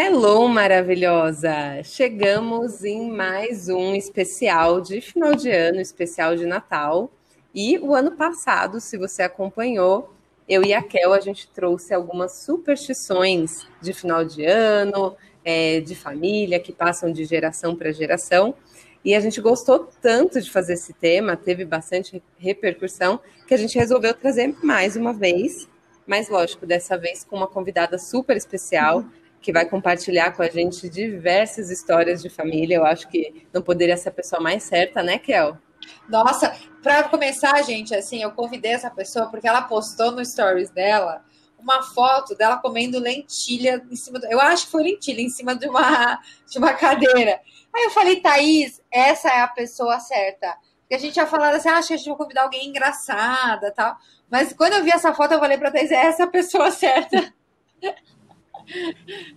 Hello, maravilhosa! Chegamos em mais um especial de final de ano, especial de Natal. E o ano passado, se você acompanhou, eu e a Kel, a gente trouxe algumas superstições de final de ano, é, de família, que passam de geração para geração. E a gente gostou tanto de fazer esse tema, teve bastante repercussão, que a gente resolveu trazer mais uma vez. Mas, lógico, dessa vez com uma convidada super especial que vai compartilhar com a gente diversas histórias de família. Eu acho que não poderia ser a pessoa mais certa, né, Kel? Nossa, para começar, gente, assim, eu convidei essa pessoa porque ela postou no stories dela uma foto dela comendo lentilha em cima, do, eu acho que foi lentilha em cima de uma de uma cadeira. Aí eu falei, Thaís, essa é a pessoa certa. Porque a gente tinha falado assim, ah, acho que a gente vai convidar alguém engraçada, tal. Mas quando eu vi essa foto, eu falei para Thaís, é essa a pessoa certa.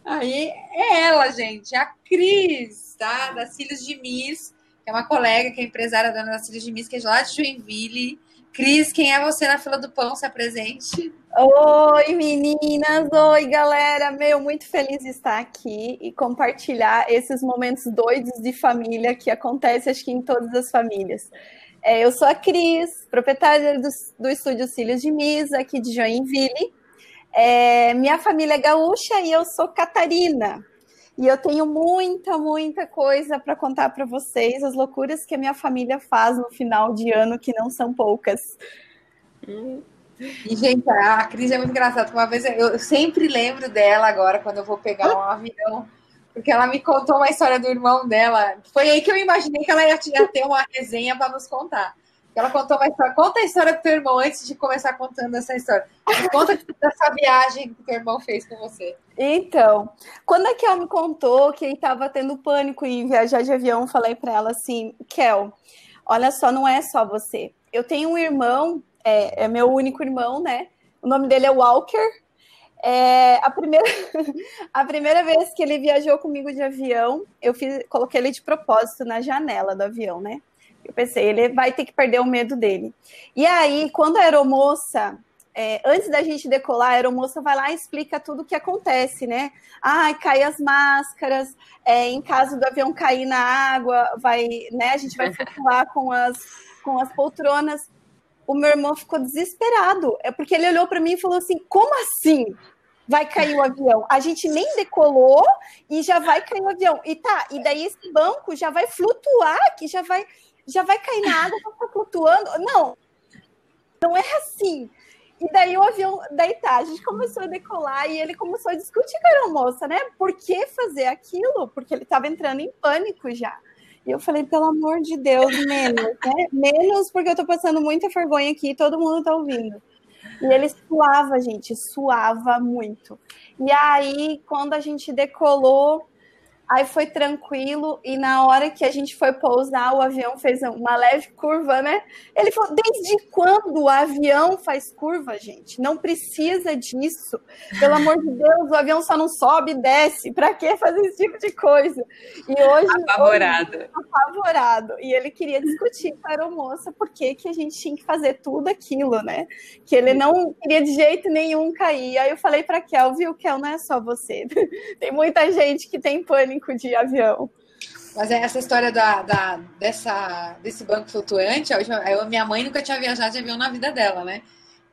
Aí é ela, gente, a Cris, tá? Da Cílios de Miss, que é uma colega que é empresária dona da Cílios de Miss, que é lá de Joinville. Cris, quem é você na fila do pão? Se apresente. Oi, meninas! Oi, galera! Meu, muito feliz de estar aqui e compartilhar esses momentos doidos de família que acontece, acho que em todas as famílias. É, eu sou a Cris, proprietária do, do estúdio Cílios de Miss, aqui de Joinville. É, minha família é gaúcha e eu sou Catarina. E eu tenho muita, muita coisa para contar para vocês, as loucuras que a minha família faz no final de ano, que não são poucas. E, gente, a Cris é muito engraçada. Uma vez eu sempre lembro dela agora, quando eu vou pegar um avião, porque ela me contou uma história do irmão dela. Foi aí que eu imaginei que ela ia ter uma resenha para nos contar. Ela contou uma história. Conta a história do teu irmão antes de começar contando essa história. Conta dessa viagem que teu irmão fez com você. Então, quando a Kel me contou que ele estava tendo pânico em viajar de avião, falei para ela assim: Kel, olha só, não é só você. Eu tenho um irmão, é, é meu único irmão, né? O nome dele é Walker. É, a, primeira, a primeira vez que ele viajou comigo de avião, eu fiz, coloquei ele de propósito na janela do avião, né? Eu pensei, ele vai ter que perder o medo dele. E aí, quando a aeromoça, é, antes da gente decolar, a aeromoça vai lá e explica tudo o que acontece, né? Ah, cai as máscaras, é, em caso do avião cair na água, vai, né? A gente vai flutuar com as, com as poltronas. O meu irmão ficou desesperado, é porque ele olhou para mim e falou assim: como assim? vai cair o avião. A gente nem decolou e já vai cair o avião. E tá, e daí esse banco já vai flutuar, que já vai já vai cair na água, ficar flutuando. Não, não é assim. E daí o avião, daí tá, a gente começou a decolar e ele começou a discutir com a aeromoça, né? Por que fazer aquilo? Porque ele estava entrando em pânico já. E eu falei, pelo amor de Deus, menos, né? Menos porque eu tô passando muita vergonha aqui e todo mundo tá ouvindo. E ele suava, gente, suava muito. E aí, quando a gente decolou, Aí foi tranquilo e na hora que a gente foi pousar, o avião fez uma leve curva, né? Ele falou: desde quando o avião faz curva, gente? Não precisa disso. Pelo amor de Deus, o avião só não sobe e desce. Para que fazer esse tipo de coisa? E hoje. Apavorado. Hoje, apavorado. E ele queria discutir com a aeromoça por que, que a gente tinha que fazer tudo aquilo, né? Que ele não queria de jeito nenhum cair. Aí eu falei para Kel, viu, Kel, não é só você. tem muita gente que tem pânico de avião. Mas é essa história da, da, dessa, desse banco flutuante, a, última, minha mãe nunca tinha viajado de avião na vida dela, né?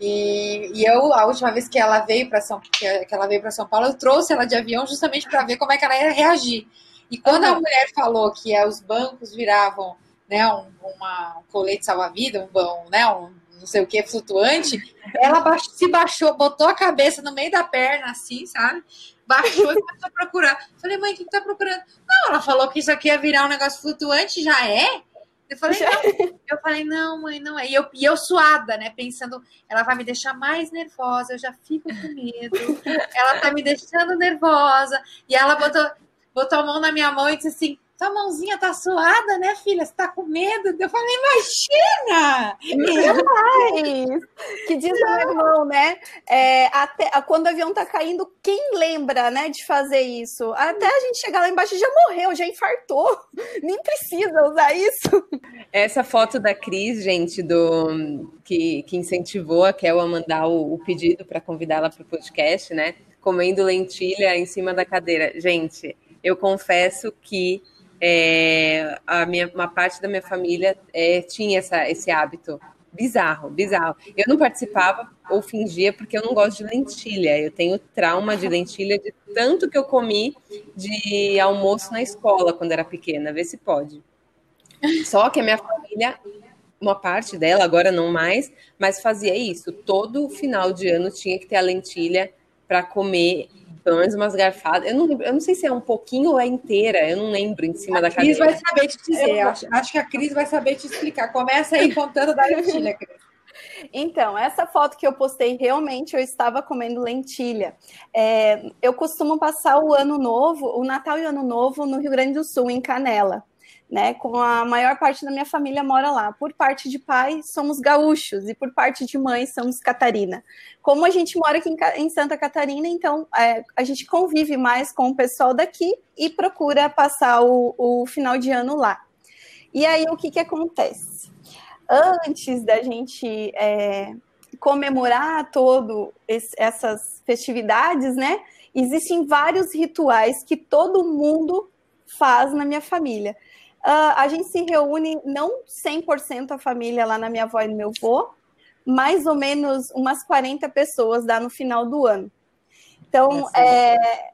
E, e eu, a última vez que ela veio para São, que ela veio para São Paulo, eu trouxe ela de avião justamente para ver como é que ela ia reagir. E quando a mulher falou que é, os bancos viravam né, um, uma, um colete salva-vida, um, um, né, um não sei o que flutuante, ela se baixou, botou a cabeça no meio da perna, assim, sabe? Baixou e começou a procurar. Falei, mãe, o que, tá procurando? Não, ela falou que isso aqui ia virar um negócio flutuante, já é? Eu falei, não. Eu falei, não, mãe, não é. E eu, e eu suada, né? Pensando, ela vai me deixar mais nervosa, eu já fico com medo. Ela tá me deixando nervosa. E ela botou, botou a mão na minha mão e disse assim: tua mãozinha tá suada, né, filha? Você tá com medo? Eu falei, imagina! Jamais! que diz o meu irmão, né? É, até, quando o avião tá caindo, quem lembra, né, de fazer isso? Até a gente chegar lá embaixo já morreu, já infartou. Nem precisa usar isso. Essa foto da Cris, gente, do que, que incentivou a Kel a mandar o, o pedido para convidá-la para o podcast, né? comendo lentilha em cima da cadeira. Gente, eu confesso que é, a minha, uma parte da minha família é, tinha essa, esse hábito. Bizarro, bizarro. Eu não participava ou fingia porque eu não gosto de lentilha. Eu tenho trauma de lentilha de tanto que eu comi de almoço na escola quando era pequena. Vê se pode. Só que a minha família, uma parte dela, agora não mais, mas fazia isso. Todo final de ano tinha que ter a lentilha para comer pelo menos umas garfadas. Eu não, eu não sei se é um pouquinho ou é inteira, eu não lembro em cima a da Cris cadeira. vai saber te dizer, acho, acho, que a Cris vai saber te explicar. Começa aí contando da lentilha, Cris. Então, essa foto que eu postei, realmente eu estava comendo lentilha. É, eu costumo passar o ano novo, o Natal e o Ano Novo no Rio Grande do Sul, em Canela né? Com a maior parte da minha família mora lá. Por parte de pai, somos gaúchos e por parte de mãe, somos Catarina. Como a gente mora aqui em Santa Catarina, então é, a gente convive mais com o pessoal daqui e procura passar o, o final de ano lá. E aí o que que acontece? Antes da gente é, comemorar todo esse, essas festividades, né? Existem vários rituais que todo mundo faz na minha família. Uh, a gente se reúne, não 100% a família lá na minha avó e no meu avô, mais ou menos umas 40 pessoas dá no final do ano. Então, é,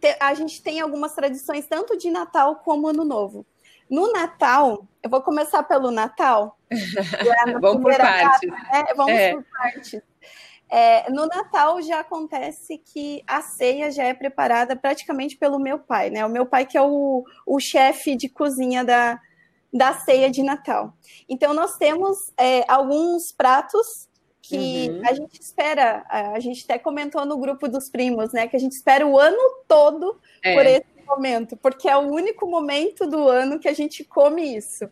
te, a gente tem algumas tradições, tanto de Natal como Ano Novo. No Natal, eu vou começar pelo Natal. É vamos por partes. né? Vamos é. por partes. É, no Natal já acontece que a ceia já é preparada praticamente pelo meu pai, né? O meu pai que é o, o chefe de cozinha da, da ceia de Natal. Então nós temos é, alguns pratos que uhum. a gente espera, a gente até comentou no grupo dos primos, né? Que a gente espera o ano todo é. por esse momento, porque é o único momento do ano que a gente come isso.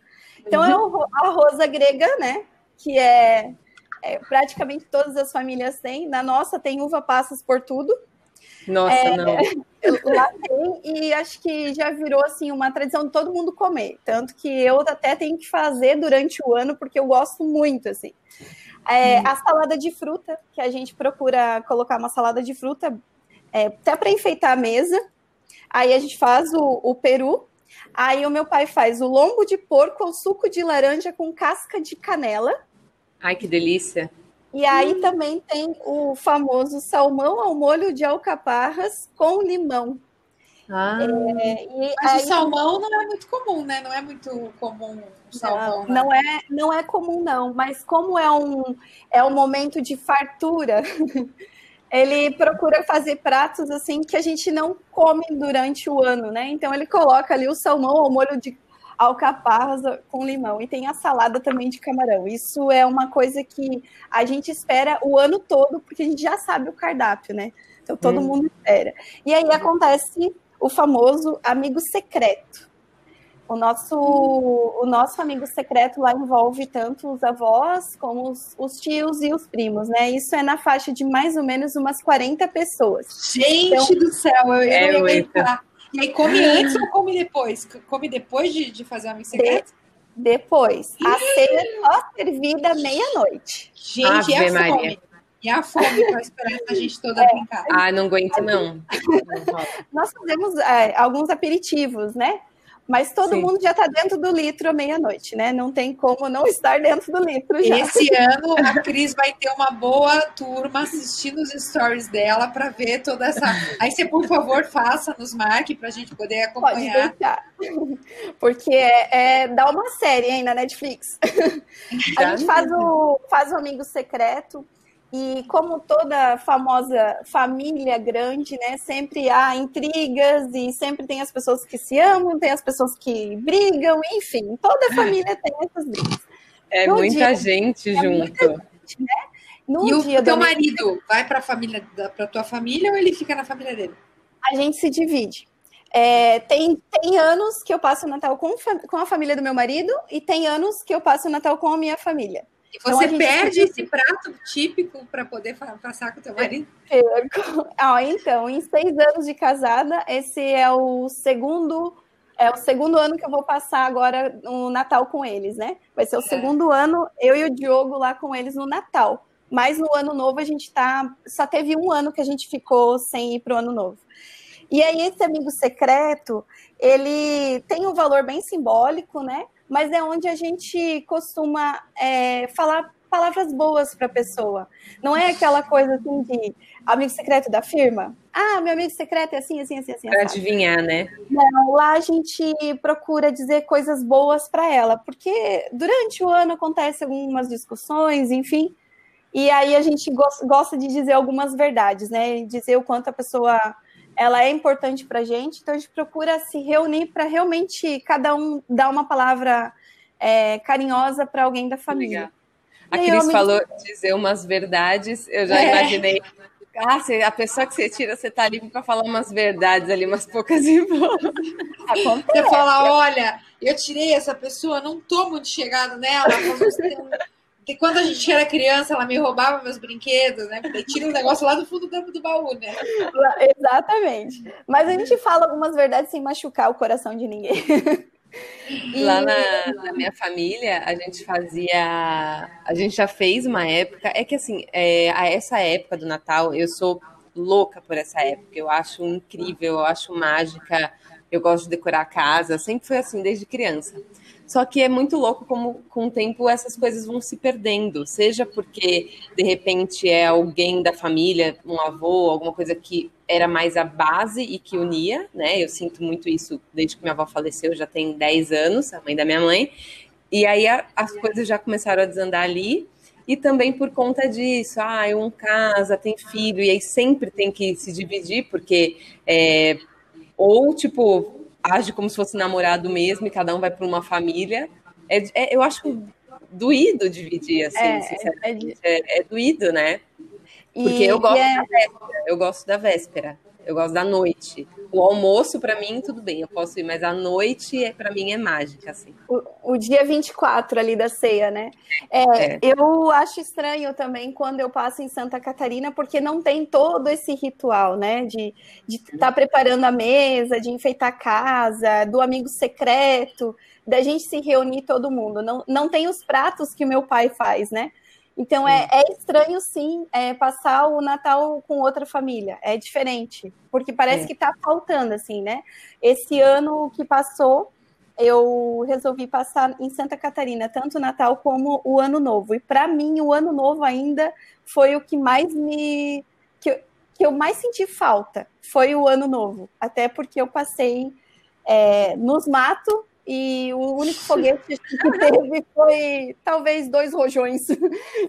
Então é uhum. é a rosa grega, né? Que é é, praticamente todas as famílias têm. Na nossa tem uva passas por tudo. Nossa, é, não. Lá tem, e acho que já virou assim uma tradição de todo mundo comer. Tanto que eu até tenho que fazer durante o ano, porque eu gosto muito, assim. É, hum. A salada de fruta, que a gente procura colocar uma salada de fruta é, até para enfeitar a mesa. Aí a gente faz o, o peru. Aí o meu pai faz o lombo de porco ou suco de laranja com casca de canela. Ai, que delícia. E aí hum. também tem o famoso salmão ao molho de alcaparras com limão. Ah. É, Mas aí, o salmão não é muito comum, né? Não é muito comum o salmão. Não, né? não, é, não é comum, não. Mas como é um, é um momento de fartura, ele procura fazer pratos assim que a gente não come durante o ano, né? Então ele coloca ali o salmão ao molho de alcaparras com limão. E tem a salada também de camarão. Isso é uma coisa que a gente espera o ano todo, porque a gente já sabe o cardápio, né? Então todo hum. mundo espera. E aí acontece o famoso amigo secreto. O nosso, o nosso amigo secreto lá envolve tanto os avós como os, os, tios e os primos, né? Isso é na faixa de mais ou menos umas 40 pessoas. Gente então, do céu, eu, eu é, ia e aí come antes ou come depois? Come depois de, de fazer a missa secreta? De, depois. A ceia é só servida meia-noite. Gente, Ave e a Maria. fome? E a fome para esperar a gente toda é. brincar. Ah, não aguento não. Nós fazemos é, alguns aperitivos, né? Mas todo Sim. mundo já está dentro do litro meia-noite, né? Não tem como não estar dentro do litro já. Esse ano a Cris vai ter uma boa turma assistindo os stories dela para ver toda essa. Aí você, por favor, faça, nos marque para a gente poder acompanhar. Pode Porque é, é, dá uma série aí na Netflix. a gente faz o, faz o Amigo Secreto e como toda famosa família grande, né, sempre há intrigas e sempre tem as pessoas que se amam, tem as pessoas que brigam, enfim, toda família tem essas brigas. É no muita dia, gente é junto. Muita gente, né? No e o teu marido vai para a família, para tua família ou ele fica na família dele? A gente se divide. É, tem, tem anos que eu passo o Natal com, com a família do meu marido e tem anos que eu passo o Natal com a minha família. E você então, perde esse prato típico para poder passar com o teu marido? Ah, então, em seis anos de casada, esse é o segundo é o segundo ano que eu vou passar agora no Natal com eles, né? Vai ser o é. segundo ano, eu e o Diogo lá com eles no Natal. Mas no ano novo a gente tá. Só teve um ano que a gente ficou sem ir para o ano novo. E aí, esse amigo secreto, ele tem um valor bem simbólico, né? Mas é onde a gente costuma é, falar palavras boas para a pessoa. Não é aquela coisa assim de amigo secreto da firma. Ah, meu amigo secreto é assim, assim, assim, assim. Para adivinhar, né? Não, lá a gente procura dizer coisas boas para ela, porque durante o ano acontecem algumas discussões, enfim. E aí a gente gosta de dizer algumas verdades, né? Dizer o quanto a pessoa ela é importante para a gente, então a gente procura se reunir para realmente cada um dar uma palavra é, carinhosa para alguém da família. A Cris falou dizer umas verdades, eu já é. imaginei. Ah, a pessoa que você tira, você tá livre para falar umas verdades ali, umas poucas informações. Você fala, olha, eu tirei essa pessoa, não tô muito chegado nela, porque quando a gente era criança, ela me roubava meus brinquedos, né? Porque tira um negócio lá do fundo do, do baú, né? Exatamente. Mas a gente fala algumas verdades sem machucar o coração de ninguém. E... Lá na, na, minha família, a gente fazia. A gente já fez uma época. É que assim, é, a essa época do Natal, eu sou louca por essa época. Eu acho incrível, eu acho mágica. Eu gosto de decorar a casa. Sempre foi assim, desde criança. Só que é muito louco como com o tempo essas coisas vão se perdendo, seja porque de repente é alguém da família, um avô, alguma coisa que era mais a base e que unia, né? Eu sinto muito isso desde que minha avó faleceu, já tem 10 anos, a mãe da minha mãe. E aí a, as coisas já começaram a desandar ali. E também por conta disso, ah, um casa, tem filho, e aí sempre tem que se dividir, porque é, ou tipo, age como se fosse namorado mesmo e cada um vai para uma família. É, é, eu acho doído dividir, assim, é, sinceramente. É, é, é doído, né? Porque e, eu gosto é da véspera, eu gosto da véspera, eu gosto da noite. O almoço, para mim, tudo bem, eu posso ir, mas a noite, é, para mim, é mágica, assim. O, o dia 24 ali da ceia, né? É, é. Eu acho estranho também quando eu passo em Santa Catarina, porque não tem todo esse ritual, né? De estar tá preparando a mesa, de enfeitar a casa, do amigo secreto, da gente se reunir todo mundo. Não, não tem os pratos que o meu pai faz, né? Então é, é, estranho sim é, passar o Natal com outra família. É diferente, porque parece é. que está faltando, assim, né? Esse ano que passou, eu resolvi passar em Santa Catarina, tanto o Natal como o Ano Novo. E para mim, o Ano Novo ainda foi o que mais me. que eu, que eu mais senti falta. Foi o Ano Novo. Até porque eu passei é, nos matos e o único foguete que teve foi talvez dois rojões.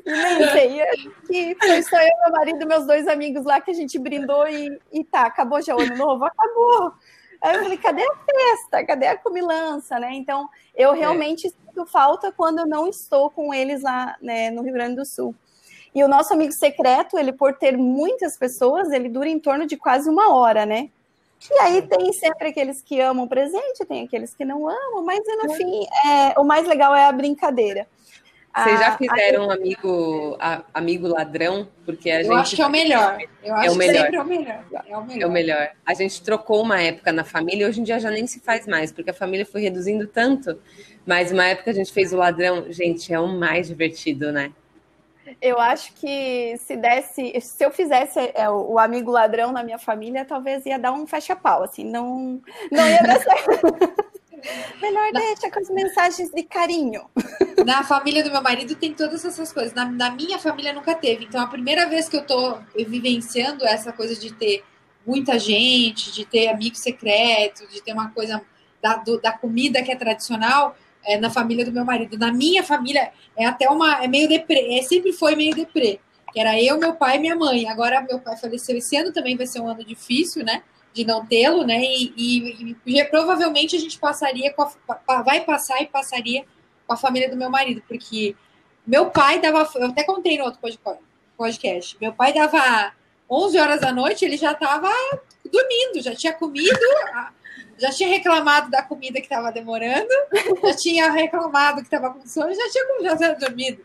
E nem sei. Que foi só eu, meu marido e meus dois amigos lá que a gente brindou e, e tá, acabou já o ano novo? Acabou. Aí eu falei, cadê a festa? Cadê a comilança, né? Então, eu é. realmente é. sinto falta quando eu não estou com eles lá né, no Rio Grande do Sul. E o nosso amigo secreto, ele por ter muitas pessoas, ele dura em torno de quase uma hora, né? E aí tem sempre aqueles que amam o presente, tem aqueles que não amam, mas no fim, é, o mais legal é a brincadeira. Vocês já fizeram a, amigo, a, amigo ladrão? Porque a eu gente. acho que é o melhor. Eu acho é o melhor. é o melhor. É o melhor. É o melhor. A gente trocou uma época na família, hoje em dia já nem se faz mais, porque a família foi reduzindo tanto. Mas uma época a gente fez o ladrão, gente, é o mais divertido, né? Eu acho que se desse, se eu fizesse é, o amigo ladrão na minha família, talvez ia dar um fecha-pau, assim, não, não ia dar certo. Melhor deixa com as mensagens de carinho. Na família do meu marido tem todas essas coisas. Na, na, minha família nunca teve. Então, a primeira vez que eu tô vivenciando essa coisa de ter muita gente, de ter amigo secreto, de ter uma coisa da, do, da comida que é tradicional, é, na família do meu marido. Na minha família é até uma. É meio deprê. É, sempre foi meio deprê. Que era eu, meu pai e minha mãe. Agora meu pai faleceu esse ano também vai ser um ano difícil, né? De não tê-lo, né? E, e, e, provavelmente a gente passaria com a, vai passar e passaria com a família do meu marido, porque meu pai dava. Eu até contei no outro podcast. Meu pai dava 11 horas da noite, ele já estava dormindo, já tinha comido já tinha reclamado da comida que estava demorando, já tinha reclamado que estava com sono, já tinha, já tinha dormido.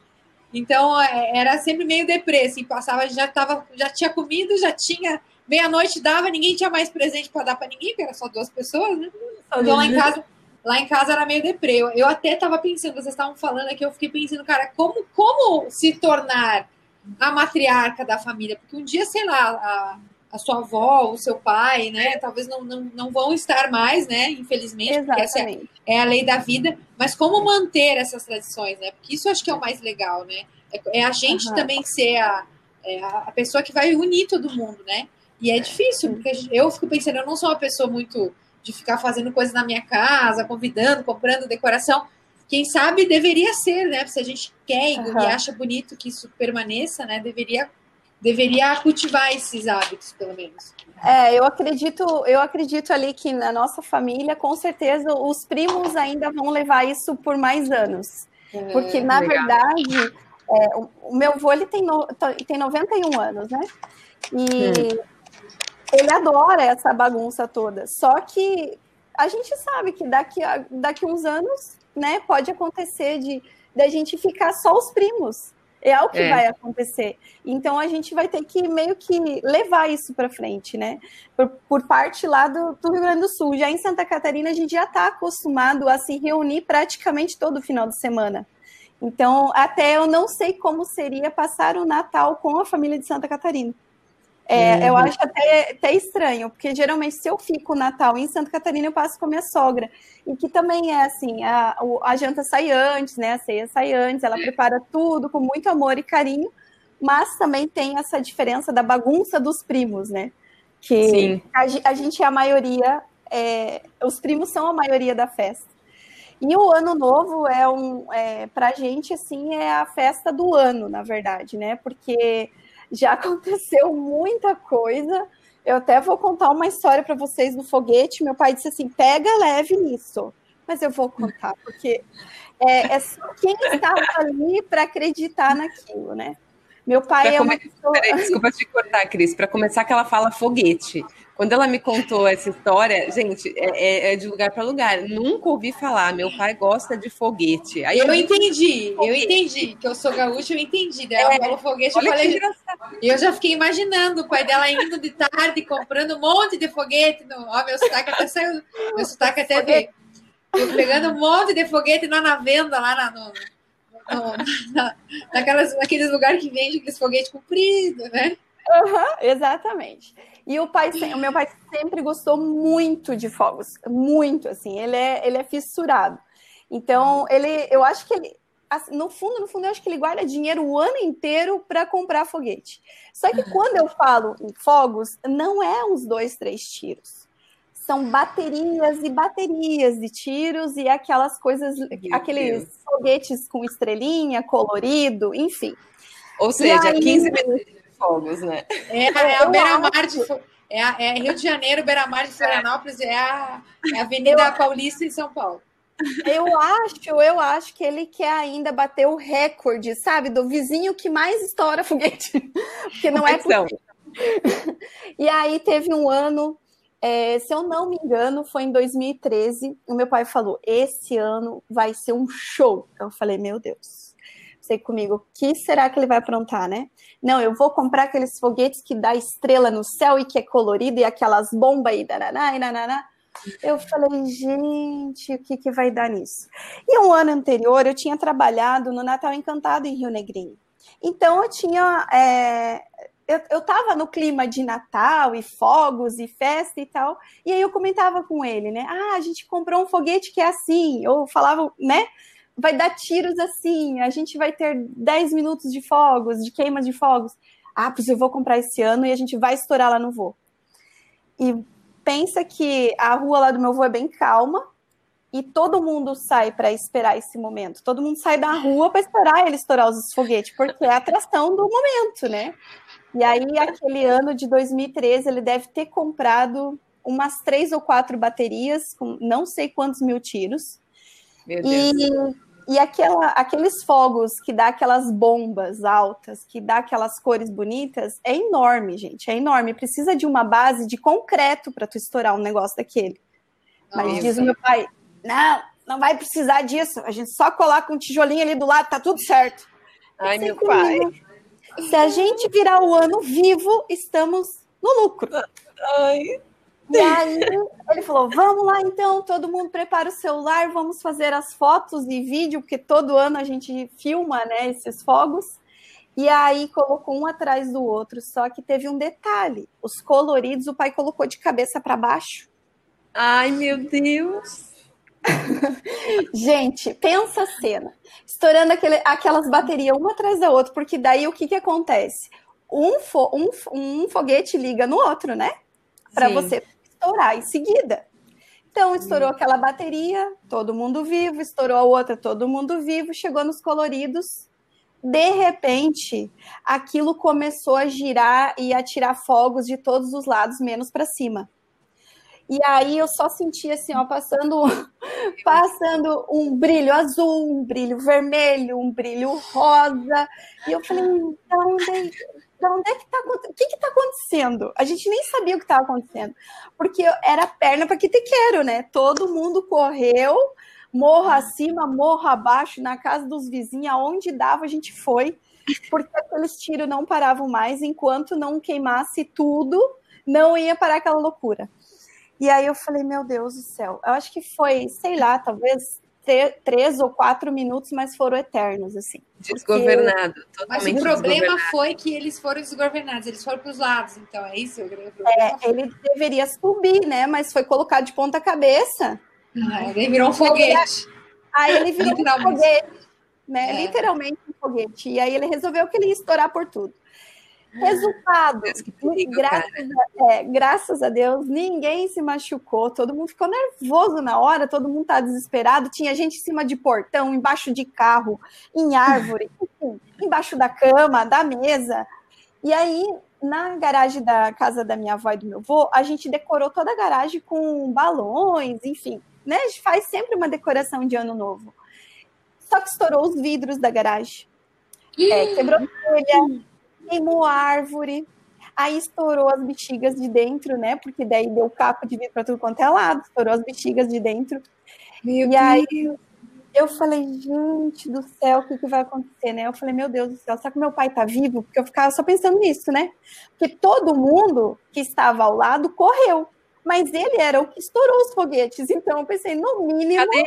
Então é, era sempre meio deprê, assim, passava, já tava, já tinha comido, já tinha meia-noite dava, ninguém tinha mais presente para dar para ninguém, porque era só duas pessoas, né? Então lá em casa, lá em casa era meio deprê. Eu, eu até estava pensando, vocês estavam falando aqui, eu fiquei pensando, cara, como como se tornar a matriarca da família, porque um dia, sei lá, a, a sua avó, o seu pai, né, talvez não, não, não vão estar mais, né, infelizmente, Exatamente. porque essa é, é, a lei da vida, mas como manter essas tradições, né, porque isso acho que é o mais legal, né, é, é a gente uhum. também ser a, é a pessoa que vai unir todo mundo, né, e é difícil, porque eu fico pensando, eu não sou uma pessoa muito de ficar fazendo coisas na minha casa, convidando, comprando decoração, quem sabe deveria ser, né? Se a gente quer uhum. e acha bonito que isso permaneça, né? Deveria, deveria cultivar esses hábitos, pelo menos. É, eu acredito, eu acredito ali que na nossa família, com certeza, os primos ainda vão levar isso por mais anos. Uhum, Porque, na legal. verdade, é, o, o, meu avô ele tem, no, tem 91 anos, né? E hum. ele adora essa bagunça toda. Só que a gente sabe que daqui a daqui uns anos né, pode acontecer de da gente ficar só os primos. É o que é. vai acontecer. Então a gente vai ter que meio que levar isso para frente, né? Por, por, parte lá do, do, Rio Grande do Sul. Já em Santa Catarina a gente já está acostumado a se reunir praticamente todo final de semana. Então até eu não sei como seria passar o Natal com a família de Santa Catarina. É, uhum. Eu acho até, até estranho, porque geralmente se eu fico Natal em Santa Catarina, eu passo com a minha sogra. E que também é assim, a, a janta sai antes, né? A ceia sai antes, ela prepara tudo com muito amor e carinho, mas também tem essa diferença da bagunça dos primos, né? Que a, a, gente é a maioria, é, os primos são a maioria da festa. E o ano novo é um, é, pra gente, assim, é a festa do ano, na verdade, né? Porque já aconteceu muita coisa. Eu até vou contar uma história para vocês do foguete. Meu pai disse assim: pega leve nisso. Mas eu vou contar, porque é, é só quem estava ali para acreditar naquilo, né? Meu pai pra é uma pessoa... Peraí, desculpa te cortar, Cris. Para começar, que ela fala foguete. Quando ela me contou essa história, gente, é, é, é de lugar para lugar. Nunca ouvi falar. Meu pai gosta de foguete. Aí eu, eu entendi, eu entendi. Que eu sou gaúcha, eu entendi. Daí ela é, falou foguete, eu falei. E eu já fiquei imaginando o pai dela indo de tarde comprando um monte de foguete. No... Ó, meu sotaque até saiu. Meu sotaque até veio. Eu pegando um monte de foguete lá na venda, lá na, no, na, naquelas, naqueles lugares que vende aqueles foguetes compridos, né? Uhum, exatamente. E o pai, o meu pai sempre gostou muito de fogos, muito assim. Ele é, ele é fissurado. Então ele, eu acho que ele, assim, no fundo, no fundo, eu acho que ele guarda dinheiro o ano inteiro para comprar foguete. Só que quando eu falo em fogos, não é uns dois, três tiros são baterias e baterias de tiros e aquelas coisas, Meu aqueles Deus. foguetes com estrelinha, colorido, enfim. Ou seja, aí, 15 minutos de fogos, né? É, é a beira-mar de é, é, Rio de Janeiro, beira-mar de Florianópolis, é a, é a Avenida eu, Paulista em São Paulo. Eu acho, eu acho que ele quer ainda bater o recorde, sabe, do vizinho que mais estoura foguete. Porque não é possível. E aí teve um ano é, se eu não me engano, foi em 2013. O meu pai falou: esse ano vai ser um show. Eu falei: meu Deus. Sei comigo, o que será que ele vai aprontar, né? Não, eu vou comprar aqueles foguetes que dá estrela no céu e que é colorido e aquelas bombas e dananá e nananá. Eu falei, gente, o que, que vai dar nisso? E um ano anterior eu tinha trabalhado no Natal Encantado em Rio Negrinho. Então eu tinha é, eu, eu tava no clima de Natal e fogos e festa e tal, e aí eu comentava com ele, né? Ah, a gente comprou um foguete que é assim, ou falava, né? Vai dar tiros assim, a gente vai ter 10 minutos de fogos, de queima de fogos. Ah, pois eu vou comprar esse ano e a gente vai estourar lá no voo. E pensa que a rua lá do meu avô é bem calma, e todo mundo sai para esperar esse momento. Todo mundo sai da rua para esperar ele estourar os foguetes, porque é a atração do momento, né? E aí, aquele ano de 2013, ele deve ter comprado umas três ou quatro baterias com não sei quantos mil tiros. Meu Deus. E, e aquela, aqueles fogos que dá aquelas bombas altas, que dá aquelas cores bonitas, é enorme, gente. É enorme. Precisa de uma base de concreto para tu estourar um negócio daquele. Mas Nossa. diz o meu pai: não, não vai precisar disso. A gente só coloca um tijolinho ali do lado, tá tudo certo. Ai, meu pai. Se a gente virar o ano vivo, estamos no lucro. Ai. E aí ele falou: vamos lá então, todo mundo prepara o celular, vamos fazer as fotos e vídeo, porque todo ano a gente filma né, esses fogos. E aí colocou um atrás do outro, só que teve um detalhe: os coloridos o pai colocou de cabeça para baixo. Ai, meu Deus! Gente, pensa a cena. Estourando aquele, aquelas baterias uma atrás da outra, porque daí o que, que acontece? Um, fo, um, um foguete liga no outro, né? Para você estourar em seguida. Então, estourou aquela bateria, todo mundo vivo, estourou a outra, todo mundo vivo, chegou nos coloridos. De repente, aquilo começou a girar e a tirar fogos de todos os lados, menos para cima. E aí eu só senti assim, ó, passando, passando um brilho azul, um brilho vermelho, um brilho rosa. E eu falei, da onde, da onde é que tá O que que tá acontecendo? A gente nem sabia o que estava acontecendo. Porque era perna para que te quero, né? Todo mundo correu, morro acima, morro abaixo, na casa dos vizinhos, aonde dava a gente foi. Porque aqueles tiros não paravam mais, enquanto não queimasse tudo, não ia parar aquela loucura. E aí eu falei, meu Deus do céu. Eu acho que foi, sei lá, talvez três ou quatro minutos, mas foram eternos, assim. Desgovernado, porque... Mas o problema foi que eles foram desgovernados, eles foram para os lados, então é isso? É, ele deveria subir, né? Mas foi colocado de ponta cabeça. Ah, ele virou um foguete. Aí ele virou um foguete, né? É. Literalmente um foguete. E aí ele resolveu que ele ia estourar por tudo. Resultado, perigo, graças, a, é, graças, a, Deus, ninguém se machucou, todo mundo ficou nervoso na hora, todo mundo tá desesperado, tinha gente em cima de portão, embaixo de carro, em árvore, enfim, embaixo da cama, da mesa. E aí, na garagem da casa da minha avó e do meu avô, a gente decorou toda a garagem com balões, enfim, né? A gente faz sempre uma decoração de ano novo. Só que estourou os vidros da garagem. É, quebrou telha, queimou a árvore, aí estourou as bexigas de dentro, né? Porque daí deu capo de vidro para tudo quanto é lado, estourou as bexigas de dentro. Meu e Deus. aí eu falei, gente do céu, o que, que vai acontecer, né? Eu falei, meu Deus do céu, será que meu pai tá vivo? Porque eu ficava só pensando nisso, né? Porque todo mundo que estava ao lado correu, mas ele era o que estourou os foguetes. Então eu pensei, no mínimo, Cadê?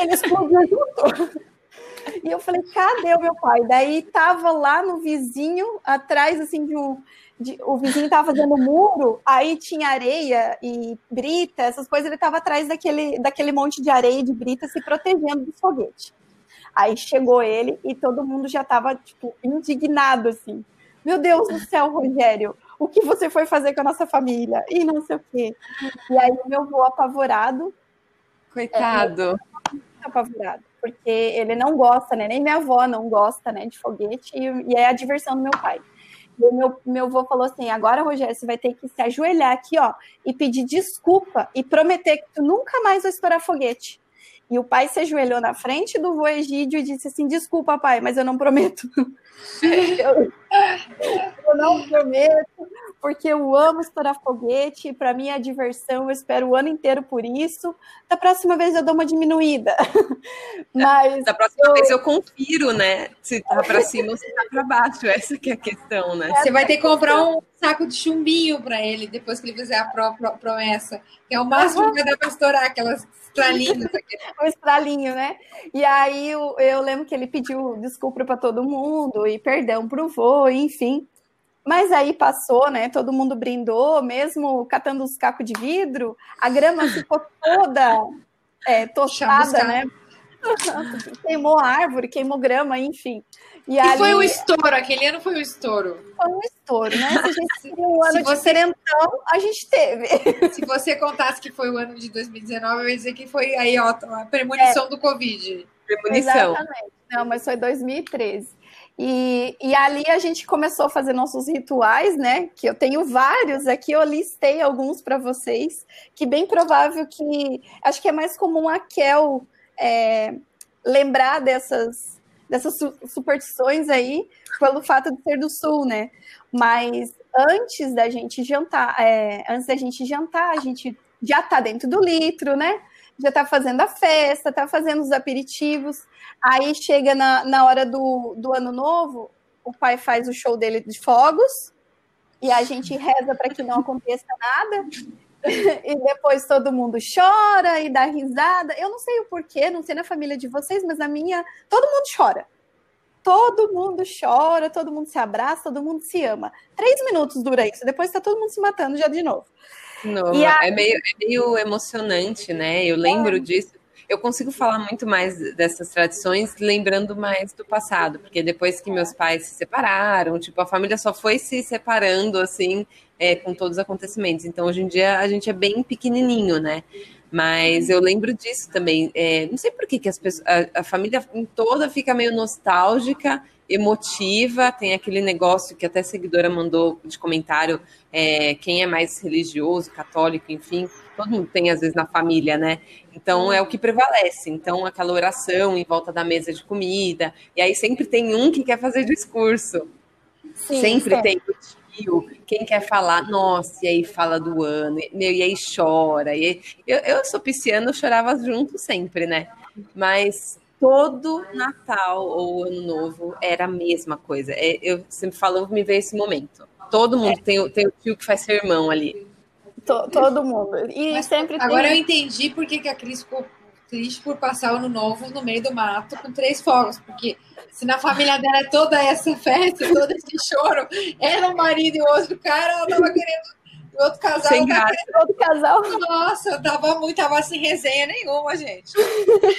ele explodiu junto. E eu falei, cadê o meu pai? Daí tava lá no vizinho, atrás assim de um. De, o vizinho tava fazendo muro, aí tinha areia e brita, essas coisas, ele tava atrás daquele, daquele monte de areia e de brita se protegendo do foguete. Aí chegou ele e todo mundo já tava, tipo, indignado, assim. Meu Deus do céu, Rogério, o que você foi fazer com a nossa família? E não sei o quê. E aí meu avô apavorado. Coitado. É, apavorado porque ele não gosta, né? Nem minha avó não gosta, né, de foguete, e, e é a diversão do meu pai. E meu, meu avô falou assim: agora, Rogério, você vai ter que se ajoelhar aqui, ó, e pedir desculpa e prometer que tu nunca mais vai estourar foguete. E o pai se ajoelhou na frente do vô Egídio e disse assim: Desculpa, pai, mas eu não prometo. eu, eu não prometo, porque eu amo estourar foguete, para mim é diversão, eu espero o ano inteiro por isso. Da próxima vez eu dou uma diminuída. Mas da próxima eu... vez eu confiro, né? Se tá para cima ou se tá para baixo, essa que é a questão, né? Você vai ter que comprar um saco de chumbinho para ele depois que ele fizer a promessa, que é o máximo que vai dar para estourar aquelas estralinhos. um estralinho, né? E aí eu, eu lembro que ele pediu desculpa para todo mundo e perdão pro vô, enfim. Mas aí passou, né? Todo mundo brindou, mesmo catando os cacos de vidro, a grama ficou toda é, tostada, né? queimou árvore, queimou grama, enfim. E, e ali... foi um estouro, aquele ano foi um estouro. Foi um estouro, né? Se a gente queria um ano você... diferentão, a gente teve. Se você contasse que foi o ano de 2019, eu ia dizer que foi aí, ó, a premonição é. do Covid. Premonição. Exatamente. Não, mas foi 2013. E, e ali a gente começou a fazer nossos rituais, né? Que eu tenho vários aqui, eu listei alguns para vocês, que bem provável que acho que é mais comum a Kel é, lembrar dessas, dessas superstições aí, pelo fato de ser do sul, né? Mas antes da gente jantar, é, antes da gente jantar, a gente já tá dentro do litro, né? Já tá fazendo a festa, tá fazendo os aperitivos. Aí chega na, na hora do, do ano novo, o pai faz o show dele de fogos, e a gente reza para que não aconteça nada. e depois todo mundo chora e dá risada. Eu não sei o porquê, não sei na família de vocês, mas na minha, todo mundo chora. todo mundo chora, todo mundo se abraça, todo mundo se ama. Três minutos dura isso, depois está todo mundo se matando já de novo. Não, é, meio, é meio emocionante, né? Eu lembro é. disso eu consigo falar muito mais dessas tradições lembrando mais do passado, porque depois que meus pais se separaram, tipo, a família só foi se separando assim, é, com todos os acontecimentos. Então, hoje em dia, a gente é bem pequenininho, né? Mas eu lembro disso também. É, não sei por que, que as pessoas, a, a família toda fica meio nostálgica emotiva, tem aquele negócio que até a seguidora mandou de comentário, é, quem é mais religioso, católico, enfim, todo mundo tem às vezes na família, né? Então é o que prevalece. Então aquela oração em volta da mesa de comida, e aí sempre tem um que quer fazer discurso. Sim, sempre sim. tem o tio, quem quer falar, nossa, e aí fala do ano, e aí chora. E eu, eu sou pisciana, eu chorava junto sempre, né? Mas todo Natal ou Ano Novo era a mesma coisa. É, eu sempre falo, me veio esse momento. Todo mundo é. tem, tem o tio que faz sermão ali. To, todo mundo. E Mas, sempre Agora tem... eu entendi por que, que a Cris ficou triste por passar o ano novo no meio do mato com três fogos, porque se na família dela é toda essa festa, todo esse choro, ela, o marido e o outro cara, ela tava querendo o outro casal. Sem graça. Outro casal. Nossa, tava muito, tava sem resenha nenhuma, gente.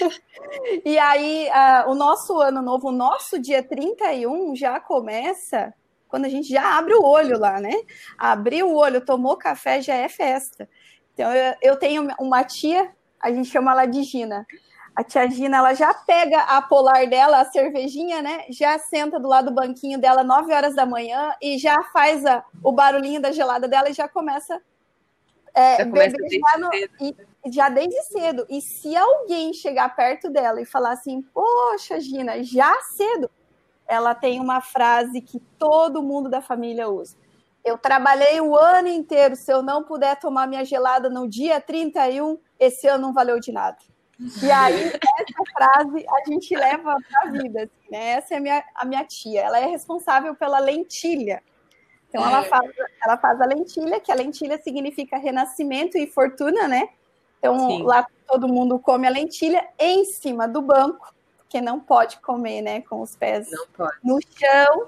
e aí, uh, o nosso ano novo, o nosso dia 31 já começa quando a gente já abre o olho lá, né? Abriu o olho, tomou café, já é festa. Então, eu, eu tenho uma tia, a gente chama ela de Gina. A tia Gina, ela já pega a polar dela, a cervejinha, né? Já senta do lado do banquinho dela 9 horas da manhã e já faz a, o barulhinho da gelada dela e já começa é, já beber já, no, e, já desde cedo. E se alguém chegar perto dela e falar assim, poxa, Gina, já cedo, ela tem uma frase que todo mundo da família usa. Eu trabalhei o ano inteiro, se eu não puder tomar minha gelada no dia 31, esse ano não valeu de nada. E aí, essa frase a gente leva para a vida. Assim, né? Essa é a minha, a minha tia. Ela é responsável pela lentilha. Então, ela, é. faz, ela faz a lentilha, que a lentilha significa renascimento e fortuna, né? Então, Sim. lá todo mundo come a lentilha em cima do banco porque não pode comer, né, com os pés no chão.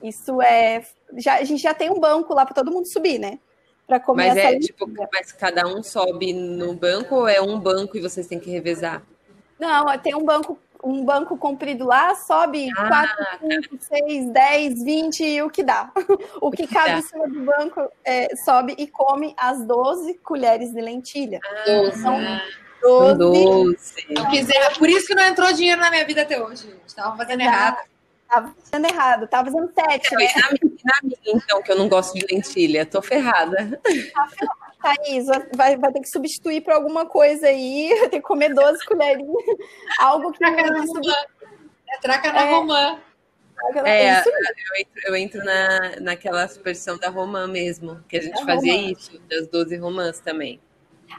Isso é. Já, a gente já tem um banco lá para todo mundo subir, né? Para comer mas é tipo, mas cada um sobe no banco ou é um banco e vocês têm que revezar? Não, tem um banco um banco comprido lá, sobe ah, 4, 5, 6, 10, 20, o que dá. o que cabe em cima do banco é, sobe e come as 12 colheres de lentilha. Ah, então, 12. 12. Eu quiser, por isso que não entrou dinheiro na minha vida até hoje. Estava fazendo errado. Tava fazendo errado, tava fazendo sete. né? na, minha, na minha, então, que eu não gosto de lentilha, tô ferrada. Tá ferrada. Thaís, vai, vai ter que substituir por alguma coisa aí, tem que comer 12 colherinhas. Algo que. Traca na romã. É, traca na é. romã. É, é eu entro, eu entro na, naquela versão da romã mesmo, que a gente é fazia romã. isso, das 12 romãs também.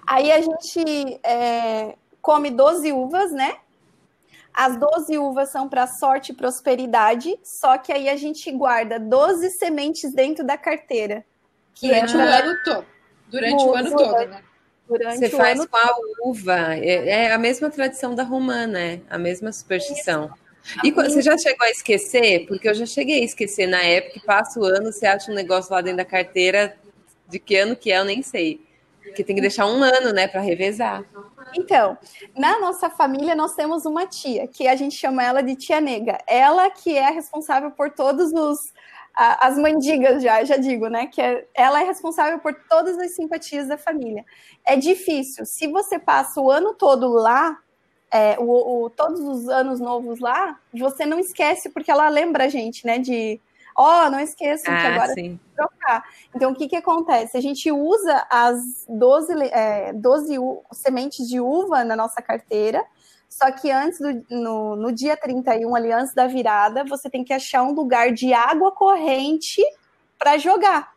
Aí a gente é, come 12 uvas, né? As 12 uvas são para sorte e prosperidade, só que aí a gente guarda 12 sementes dentro da carteira. Que durante é o ano todo. Durante o ano todo, né? Durante Você faz com a uva. É, é, a mesma tradição da romã, né? A mesma superstição. E você já chegou a esquecer? Porque eu já cheguei a esquecer na época que passa o ano, você acha um negócio lá dentro da carteira, de que ano que é, eu nem sei. Porque tem que deixar um ano, né, para revezar. Então, na nossa família nós temos uma tia, que a gente chama ela de tia nega. Ela que é responsável por todos os as mandigas já, já digo, né? Que é, ela é responsável por todas as simpatias da família. É difícil. Se você passa o ano todo lá, é, o, o, todos os anos novos lá, você não esquece porque ela lembra a gente, né? De ó, oh, não esqueçam ah, que agora sim. tem que trocar. Então, o que, que acontece? A gente usa as 12, é, 12 sementes de uva na nossa carteira, só que antes do no, no dia 31, ali antes da virada, você tem que achar um lugar de água corrente para jogar.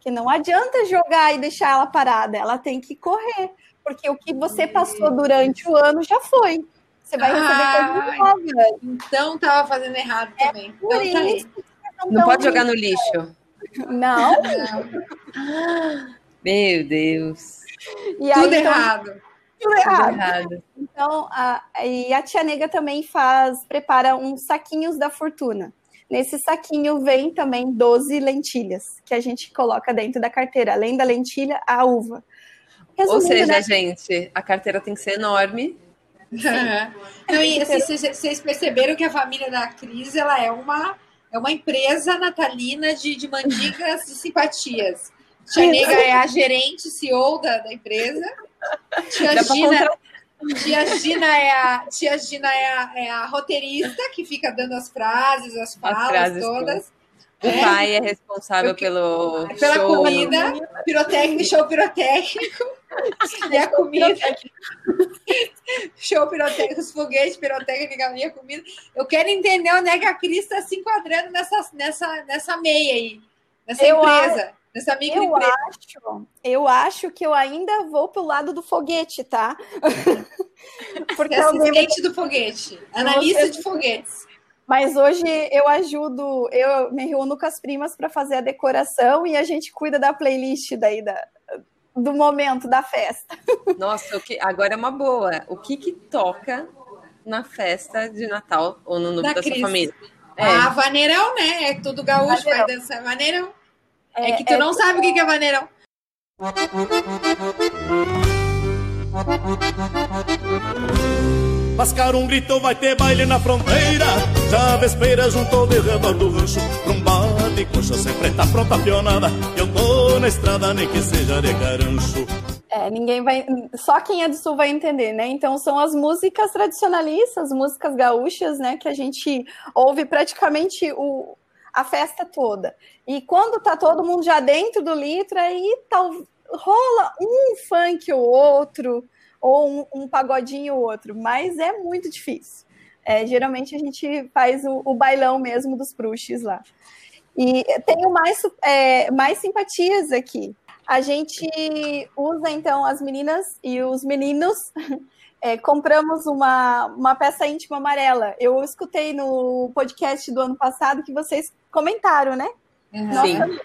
Que não adianta jogar e deixar ela parada, ela tem que correr. Porque o que você passou durante o ano já foi. Você vai receber ah, coisa nova. Então tava fazendo errado é também. Por então, tá isso não, não pode jogar no lixo. Não. Meu Deus. E aí, Tudo então, errado. tudo errado. errado. Então, a, e a tia nega também faz, prepara uns saquinhos da fortuna. Nesse saquinho vem também 12 lentilhas que a gente coloca dentro da carteira. Além da lentilha, a uva. Resumindo, Ou seja, né? gente, a carteira tem que ser enorme. Não, e assim, vocês perceberam que a família da Cris ela é uma, é uma empresa natalina de, de mandigas e simpatias. Tia Nega é a gerente, CEO da, da empresa. Tia Gina, tia Gina, é a, tia Gina é, a, é a roteirista que fica dando as frases, as falas as frases todas. O é. pai é responsável pelo pela show. comida, pirotécnico, show pirotécnico. E a comida. show pirotécnico, os foguetes pirotécnicos e a comida. Eu quero entender onde é que a Cris está se enquadrando nessa, nessa, nessa meia aí, nessa eu empresa. Acho, nessa eu acho, eu acho que eu ainda vou pro lado do foguete, tá? Porque é assistente do foguete, analista de foguetes. Mas hoje eu ajudo, eu me reúno com as primas para fazer a decoração e a gente cuida da playlist daí da, do momento da festa. Nossa, o que, agora é uma boa. O que que toca na festa de Natal ou no núcleo da, da sua família? É. Ah, vaneirão, né? É tudo gaúcho, vaneirão. vai dançar vaneirão. É, é que tu é não sabe o que é vaneirão. Mascar um grito, vai ter baile na fronteira Já vespeira juntou redor do rancho um bate coxa sempre tá pronta pionada Eu tô na estrada, nem que seja de carancho é, ninguém vai. Só quem é do sul vai entender, né? Então são as músicas tradicionalistas, músicas gaúchas, né? Que a gente ouve praticamente o, a festa toda. E quando tá todo mundo já dentro do litro, aí tal, rola um funk ou outro, ou um, um pagodinho ou outro, mas é muito difícil. É, geralmente a gente faz o, o, bailão mesmo dos bruxes lá. E tenho mais, é, mais simpatias aqui. A gente usa, então, as meninas e os meninos. É, compramos uma, uma peça íntima amarela. Eu escutei no podcast do ano passado que vocês comentaram, né? Uhum. Sim.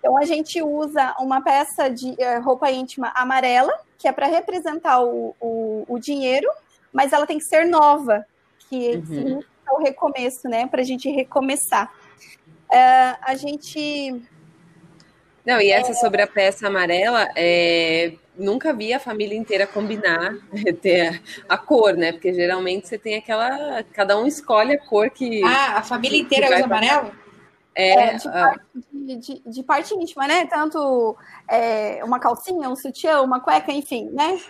Então a gente usa uma peça de é, roupa íntima amarela, que é para representar o, o, o, dinheiro, mas ela tem que ser nova, que uhum. é o recomeço, né? Para a gente recomeçar. É, a gente. Não, e essa é... sobre a peça amarela, é, nunca vi a família inteira combinar ter a, a, cor, né? Porque geralmente você tem aquela. Cada um escolhe a cor que. Ah, a família inteira usa amarelo? É, é de, parte, de, de, de, parte íntima, né? Tanto é, uma calcinha, um sutiã, uma cueca, enfim, né?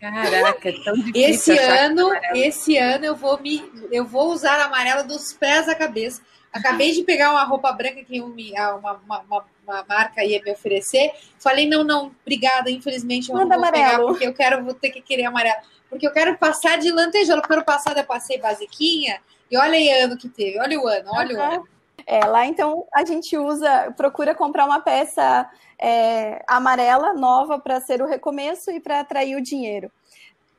Caraca, é tão difícil. Esse ano, esse ano eu vou me, eu vou usar amarelo dos pés à cabeça. Acabei de pegar uma roupa branca que uma, uma, uma, uma marca ia me oferecer. Falei, não, não, obrigada, infelizmente eu Manda não vou amarelo. pegar, porque eu quero, vou ter que querer amarelo. Porque eu quero passar de lantejola. Porque ano passado eu passei basiquinha, e olha aí ano que teve, olha o ano, olha uhum. o ano. É, lá então a gente usa, procura comprar uma peça é, amarela nova para ser o recomeço e para atrair o dinheiro.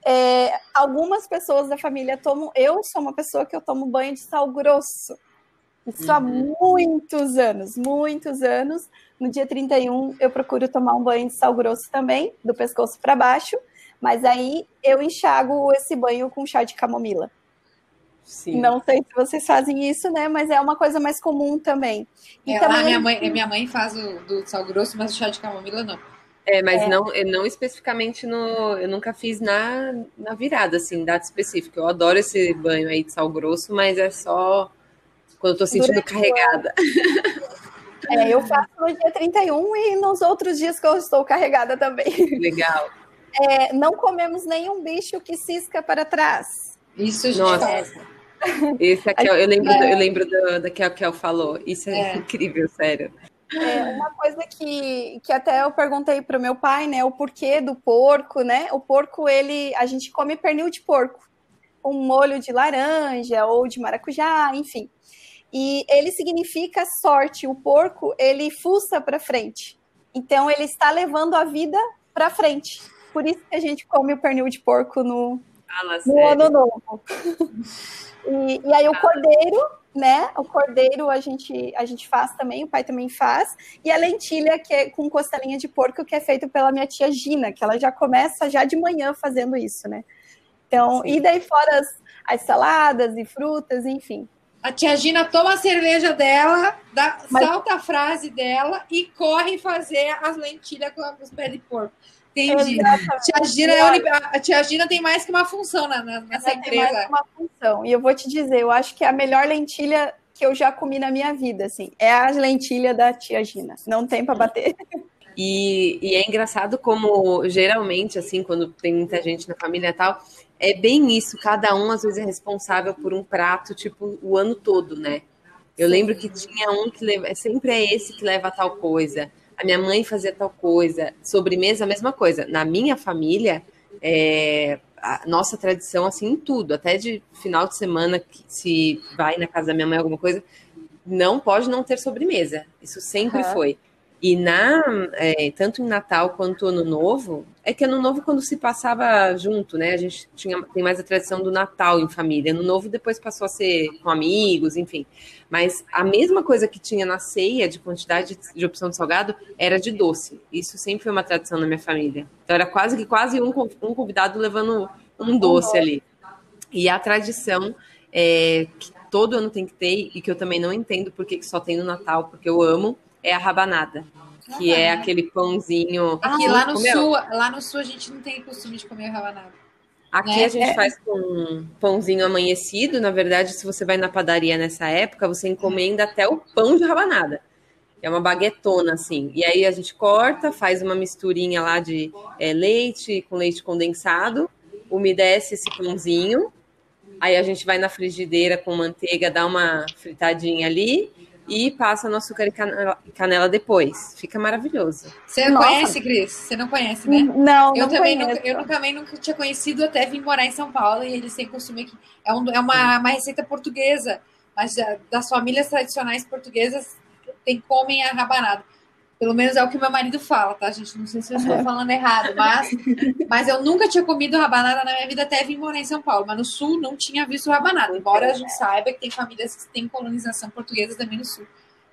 É, algumas pessoas da família tomam. Eu sou uma pessoa que eu tomo banho de sal grosso. Isso uhum. há muitos anos, muitos anos. No dia 31 eu procuro tomar um banho de sal grosso também, do pescoço para baixo, mas aí eu enxago esse banho com chá de camomila. Sim. Não sei se vocês fazem isso, né? Mas é uma coisa mais comum também. E é, também... minha, mãe, minha mãe faz o do sal grosso, mas o chá de camomila não. É, mas é. Não, não especificamente no. Eu nunca fiz na, na virada, assim, data específica. Eu adoro esse banho aí de sal grosso, mas é só quando eu tô sentindo Durante carregada. É, eu faço no dia 31 e nos outros dias que eu estou carregada também. Legal. É, não comemos nenhum bicho que cisca para trás. Isso gente Nossa. faz. Esse aqui, eu lembro, eu lembro do que a Kel falou. Isso é, é. incrível, sério. É uma coisa que, que até eu perguntei para o meu pai, né? O porquê do porco, né? O porco, ele, a gente come pernil de porco, um molho de laranja ou de maracujá, enfim. E ele significa sorte. O porco, ele fuça para frente. Então, ele está levando a vida para frente. Por isso que a gente come o pernil de porco no, Fala, no ano novo. E, e aí o cordeiro, né? O cordeiro a gente, a gente faz também, o pai também faz. E a lentilha, que é com costelinha de porco, que é feito pela minha tia Gina, que ela já começa já de manhã fazendo isso, né? Então, Sim. e daí fora as, as saladas e frutas, enfim. A tia Gina toma a cerveja dela, dá, Mas... salta a frase dela e corre fazer as lentilhas com os pés de porco. Entendi. Tia Gina, é a tia Gina tem mais que uma função na, na, nessa empresa. Tem mais que uma função. E eu vou te dizer, eu acho que é a melhor lentilha que eu já comi na minha vida, assim. É a lentilha da tia Gina. Não tem para bater. E, e, é engraçado como, geralmente, assim, quando tem muita gente na família e tal, é bem isso, cada um às vezes é responsável por um prato, tipo, o ano todo, né? Eu lembro que tinha um que leva, sempre é esse que leva tal coisa. A minha mãe fazia tal coisa. Sobremesa, a mesma coisa. Na minha família, é, a nossa tradição, assim, em tudo, até de final de semana, que se vai na casa da minha mãe alguma coisa, não pode não ter sobremesa. Isso sempre uhum. foi. E na é, tanto em Natal quanto Ano Novo, é que Ano Novo quando se passava junto, né? A gente tinha tem mais a tradição do Natal em família. Ano Novo depois passou a ser com amigos, enfim. Mas a mesma coisa que tinha na ceia de quantidade de opção de salgado era de doce. Isso sempre foi uma tradição na minha família. Então era quase que quase um, um convidado levando um doce ali. E a tradição é, que todo ano tem que ter e que eu também não entendo porque que só tem no Natal, porque eu amo é a rabanada, que é aquele pãozinho. Aqui lá no sul, lá no sul a gente não tem costume de comer rabanada. Aqui né? a gente é. faz com pãozinho amanhecido. Na verdade, se você vai na padaria nessa época, você encomenda até o pão de rabanada. É uma baguetona, assim. E aí a gente corta, faz uma misturinha lá de é, leite com leite condensado, umedece esse pãozinho. Aí a gente vai na frigideira com manteiga, dá uma fritadinha ali e passa no açúcar e canela, depois. Fica maravilhoso. Você não conhece, Cris? Você não conhece, né? Não, eu não também conheço. nunca, Eu também nunca tinha conhecido até vir morar em São Paulo e eles têm costume aqui. É, um, é uma, uma receita portuguesa, mas das famílias tradicionais portuguesas tem comem a rabanada. Pelo menos é o que meu marido fala, tá, gente? Não sei se eu estou falando errado, mas, mas eu nunca tinha comido rabanada na minha vida até vir morar em São Paulo. Mas no sul não tinha visto rabanada, embora a gente saiba que tem famílias que têm colonização portuguesa também no sul.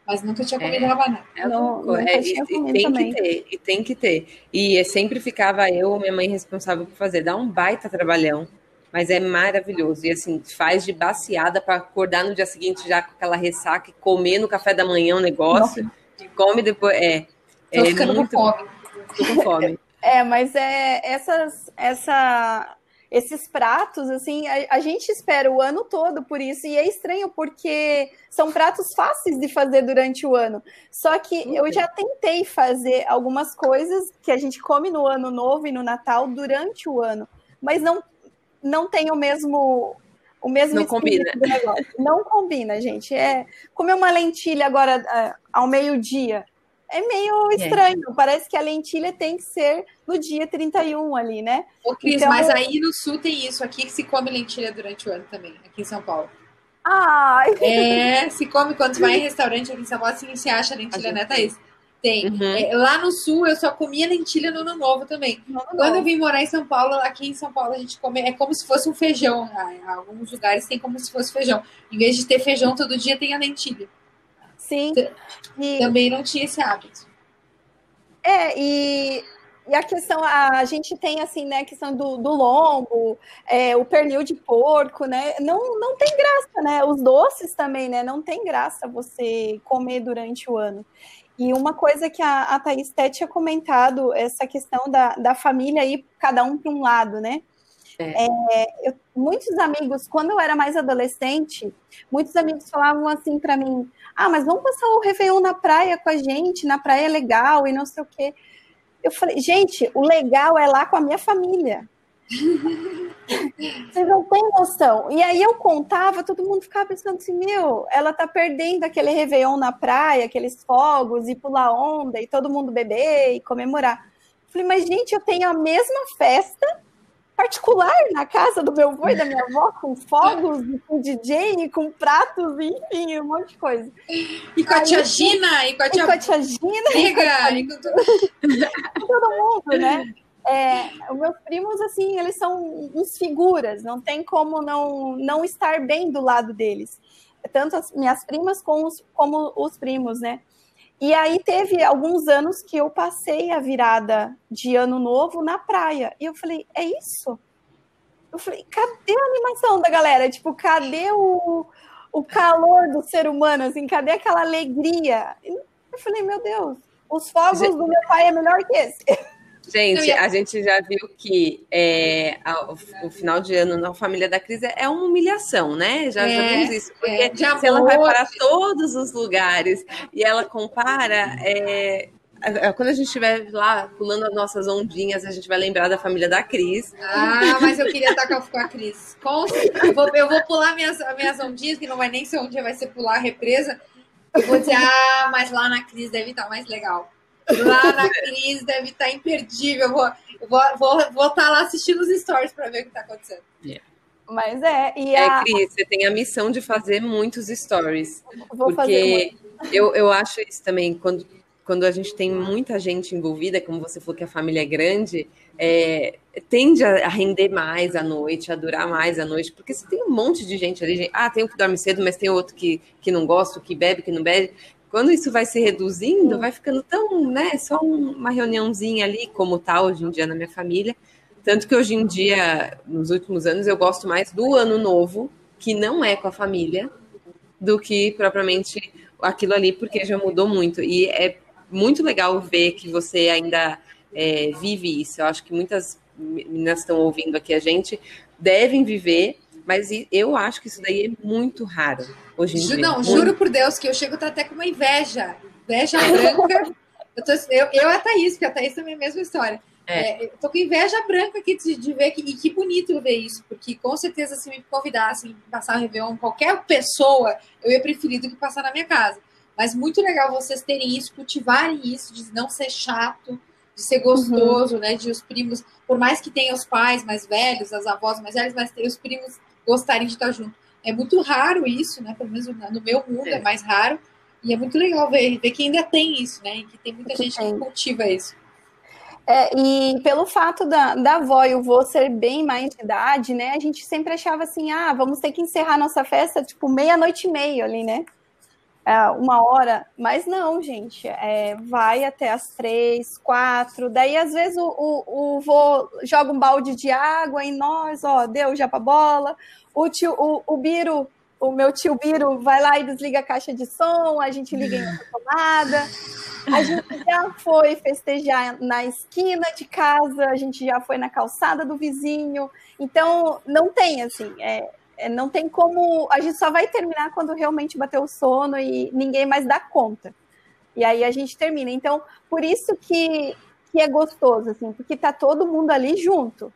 Mas nunca tinha comido é, rabanada. É não, é, e, e tem também. que ter, e tem que ter. E sempre ficava eu ou minha mãe responsável por fazer. Dá um baita trabalhão mas é maravilhoso. E assim, faz de baseada para acordar no dia seguinte já com aquela ressaca e comer no café da manhã o um negócio. Nossa come depois. É. Tô é ficando muito, com fome. Tô com fome. É, mas é essas, essa, esses pratos, assim, a, a, gente espera o ano todo por isso, e é estranho porque são pratos fáceis de fazer durante o ano. Só que eu já tentei fazer algumas coisas que a gente come no ano novo e no Natal durante o ano, mas não, não tem o mesmo o mesmo não combina. Não combina, gente. É comer uma lentilha agora uh, ao meio-dia é meio é. estranho. É. Parece que a lentilha tem que ser no dia 31 ali, né? Ô, Cris, então... mas aí no sul tem isso. Aqui que se come lentilha durante o ano também, aqui em São Paulo. Ai. É, se come quando vai em restaurante aqui em São Paulo, assim, se acha lentilha, né, Thaís? Tem. Uhum. É, lá no sul eu só comia lentilha no ano novo também. No ano Quando eu vim morar em São Paulo, aqui em São Paulo a gente come, é como se fosse um feijão. Né? Alguns lugares tem como se fosse feijão. Em vez de ter feijão todo dia, tem a lentilha. Sim. E... Também não tinha esse hábito. É, e, e a questão, a, a gente tem assim, né, a questão do, do lombo, é, o pernil de porco, né? Não, não tem graça, né? Os doces também, né? Não tem graça você comer durante o ano. E uma coisa que a, a Thaís até tinha comentado, essa questão da, da família ir cada um para um lado, né? É. É, eu, muitos amigos, quando eu era mais adolescente, muitos amigos falavam assim para mim: ah, mas vamos passar o Réveillon na praia com a gente, na praia é legal e não sei o quê. Eu falei: gente, o legal é lá com a minha família. Vocês não têm noção. E aí eu contava, todo mundo ficava pensando assim: meu, ela tá perdendo aquele Réveillon na praia, aqueles fogos, e pular onda, e todo mundo beber e comemorar. falei, mas gente, eu tenho a mesma festa particular na casa do meu avô e da minha avó, com fogos, com DJ, com pratos, enfim, um monte de coisa. E com a tia Gina, e com a tia, e com a tia Gina. Liga, e com todo... todo mundo, né? É, os meus primos, assim, eles são uns figuras, não tem como não, não estar bem do lado deles. Tanto as minhas primas como os, como os primos, né? E aí teve alguns anos que eu passei a virada de ano novo na praia. E eu falei, é isso? Eu falei, cadê a animação da galera? Tipo, cadê o, o calor do ser humano? Assim, cadê aquela alegria? Eu falei, meu Deus, os fogos do meu pai é melhor que esse. Gente, a gente já viu que é, a, o, final de ano na família da Cris é uma humilhação, né? Já, é, já vimos isso. Porque é, se ela vai para todos os lugares e ela compara, é, quando a gente estiver lá pulando as nossas ondinhas, a gente vai lembrar da família da Cris. Ah, mas eu queria estar com a Cris. Eu, vou, eu vou pular minhas, minhas ondinhas, que não vai nem ser ondinha, vai ser pular a represa. Eu vou dizer, ah, mas lá na Cris deve estar mais legal. Lá na Cris deve estar imperdível. Eu vou, vou, vou, vou estar lá assistindo os stories para ver o que está acontecendo. Yeah. Mas é. E é, a... Cris, você tem a missão de fazer muitos stories. Vou porque eu, eu acho isso também, quando, quando a gente tem muita gente envolvida, como você falou que a família é grande, é, tende a render mais à noite, a durar mais à noite, porque você tem um monte de gente ali. Ah, tem um que dorme cedo, mas tem outro que, que não gosta, que bebe, que não bebe quando isso vai se reduzindo, vai ficando tão, né, só uma reuniãozinha ali, como tá hoje em dia na minha família. Tanto que hoje em dia, nos últimos anos, eu gosto mais do ano novo, que não é com a família, do que propriamente aquilo ali, porque já mudou muito. E é muito legal ver que você ainda é, vive isso. Eu acho que muitas meninas estão ouvindo aqui a gente devem viver mas eu acho que isso daí é muito raro hoje em dia. Não, muito. juro por Deus que eu chego até com uma inveja. Inveja branca. eu, tô, eu, eu a Thaís, porque a Thaís também é a mesma história. É. É, eu tô com inveja branca aqui de, de ver que, e que bonito ver isso, porque com certeza se me convidassem passar a Réveillon qualquer pessoa, eu ia preferir do que passar na minha casa. Mas muito legal vocês terem isso, cultivarem isso, de não ser chato, de ser gostoso, uhum. né? De os primos, por mais que tenha os pais mais velhos, as avós mais velhas, mas tem os primos gostarem de estar junto. É muito raro isso, né? Pelo menos no meu mundo é, é mais raro. E é muito legal ver, ver que ainda tem isso, né? E que tem muita que gente tem. que cultiva isso. É, e pelo fato da, da avó e o vô ser bem mais de idade, né? A gente sempre achava assim, ah, vamos ter que encerrar nossa festa, tipo, meia-noite e meia ali, né? É, uma hora, mas não, gente, é, vai até as três, quatro, daí às vezes o, o, o vô joga um balde de água em nós, ó, deu já pra bola, o tio, o, o Biro, o meu tio Biro vai lá e desliga a caixa de som, a gente liga em outra tomada, a gente já foi festejar na esquina de casa, a gente já foi na calçada do vizinho, então não tem, assim, é, é, não tem como. A gente só vai terminar quando realmente bater o sono e ninguém mais dá conta. E aí a gente termina. Então, por isso que, que é gostoso, assim, porque tá todo mundo ali junto.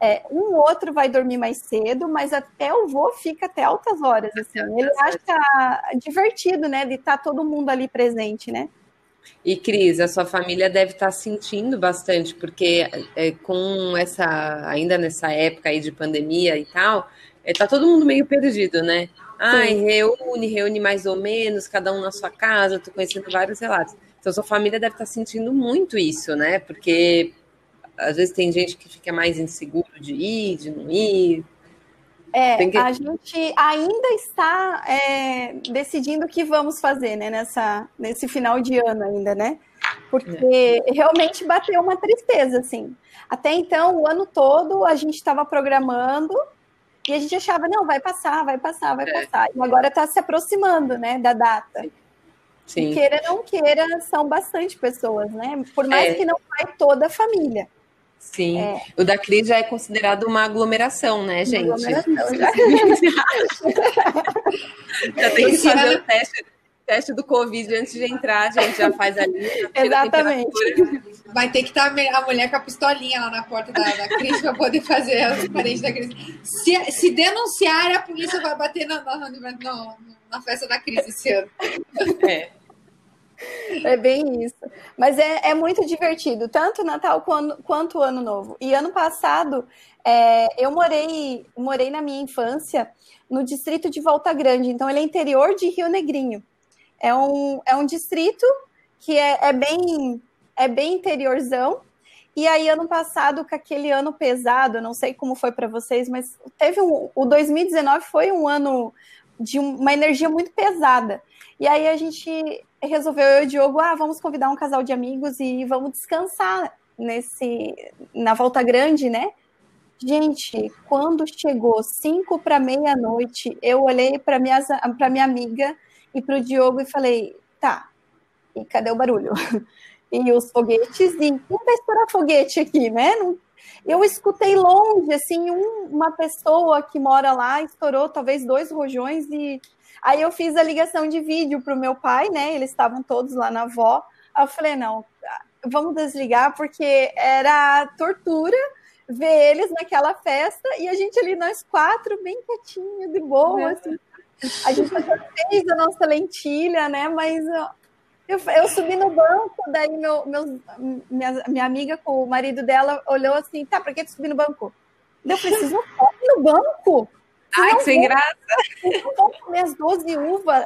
É, um outro vai dormir mais cedo, mas até o vô fica até altas horas. Assim. Ele acha divertido, né? De estar tá todo mundo ali presente, né? E Cris, a sua família deve estar tá sentindo bastante, porque é, com essa, ainda nessa época aí de pandemia e tal, é, tá todo mundo meio perdido, né? Ai, reúne, reúne mais ou menos, cada um na sua casa, tô conhecendo vários relatos. Então, sua família deve estar tá sentindo muito isso, né? Porque às vezes tem gente que fica mais inseguro de ir, de não ir. É, que... a gente ainda está é, decidindo o que vamos fazer, né, nessa, nesse final de ano ainda, né? Porque é. realmente bateu uma tristeza, assim. Até então, o ano todo, a gente estava programando e a gente achava, não, vai passar, vai passar, vai é. passar. E agora está se aproximando, né, da data. Sim. E queira ou não queira, são bastante pessoas, né? Por mais é. que não vai toda a família. Sim. É. O da Cris já é considerado uma aglomeração, né, gente? Aglomeração, já. já tem que fazer o teste teste do Covid antes de entrar, a gente já faz ali. Exatamente. Vai ter que estar tá a mulher com a pistolinha lá na porta da, da Cris para poder fazer as parentes da Cris. Se, se denunciar, a polícia vai bater na, na, na, na festa da Cris esse ano. É. É bem isso. Mas é, é muito divertido, tanto Natal quanto, quanto o Ano Novo. E ano passado, é, eu morei, morei na minha infância no distrito de Volta Grande, então ele é interior de Rio Negrinho. É um, é um distrito que é, é, bem, é bem interiorzão. E aí, ano passado, com aquele ano pesado, não sei como foi para vocês, mas teve um. O 2019 foi um ano de uma energia muito pesada. E aí a gente resolveu, eu e o Diogo, ah, vamos convidar um casal de amigos e vamos descansar nesse na volta grande, né? Gente, quando chegou cinco para meia-noite, eu olhei para minha, minha amiga e para o Diogo e falei: tá, e cadê o barulho? E os foguetes, e não vai estourar foguete aqui, né? Não, eu escutei longe, assim, um, uma pessoa que mora lá estourou talvez dois rojões e aí eu fiz a ligação de vídeo para o meu pai, né? Eles estavam todos lá na avó. Aí eu falei, não, vamos desligar porque era tortura ver eles naquela festa e a gente ali, nós quatro, bem quietinho, de boa, é. assim. A gente fez a nossa lentilha, né? Mas eu, eu subi no banco, daí meu, meu, minha, minha amiga com o marido dela olhou assim, tá, pra que tu subir no banco? Eu preciso no banco. Ai, que sem graça. Eu comer as 12 uvas.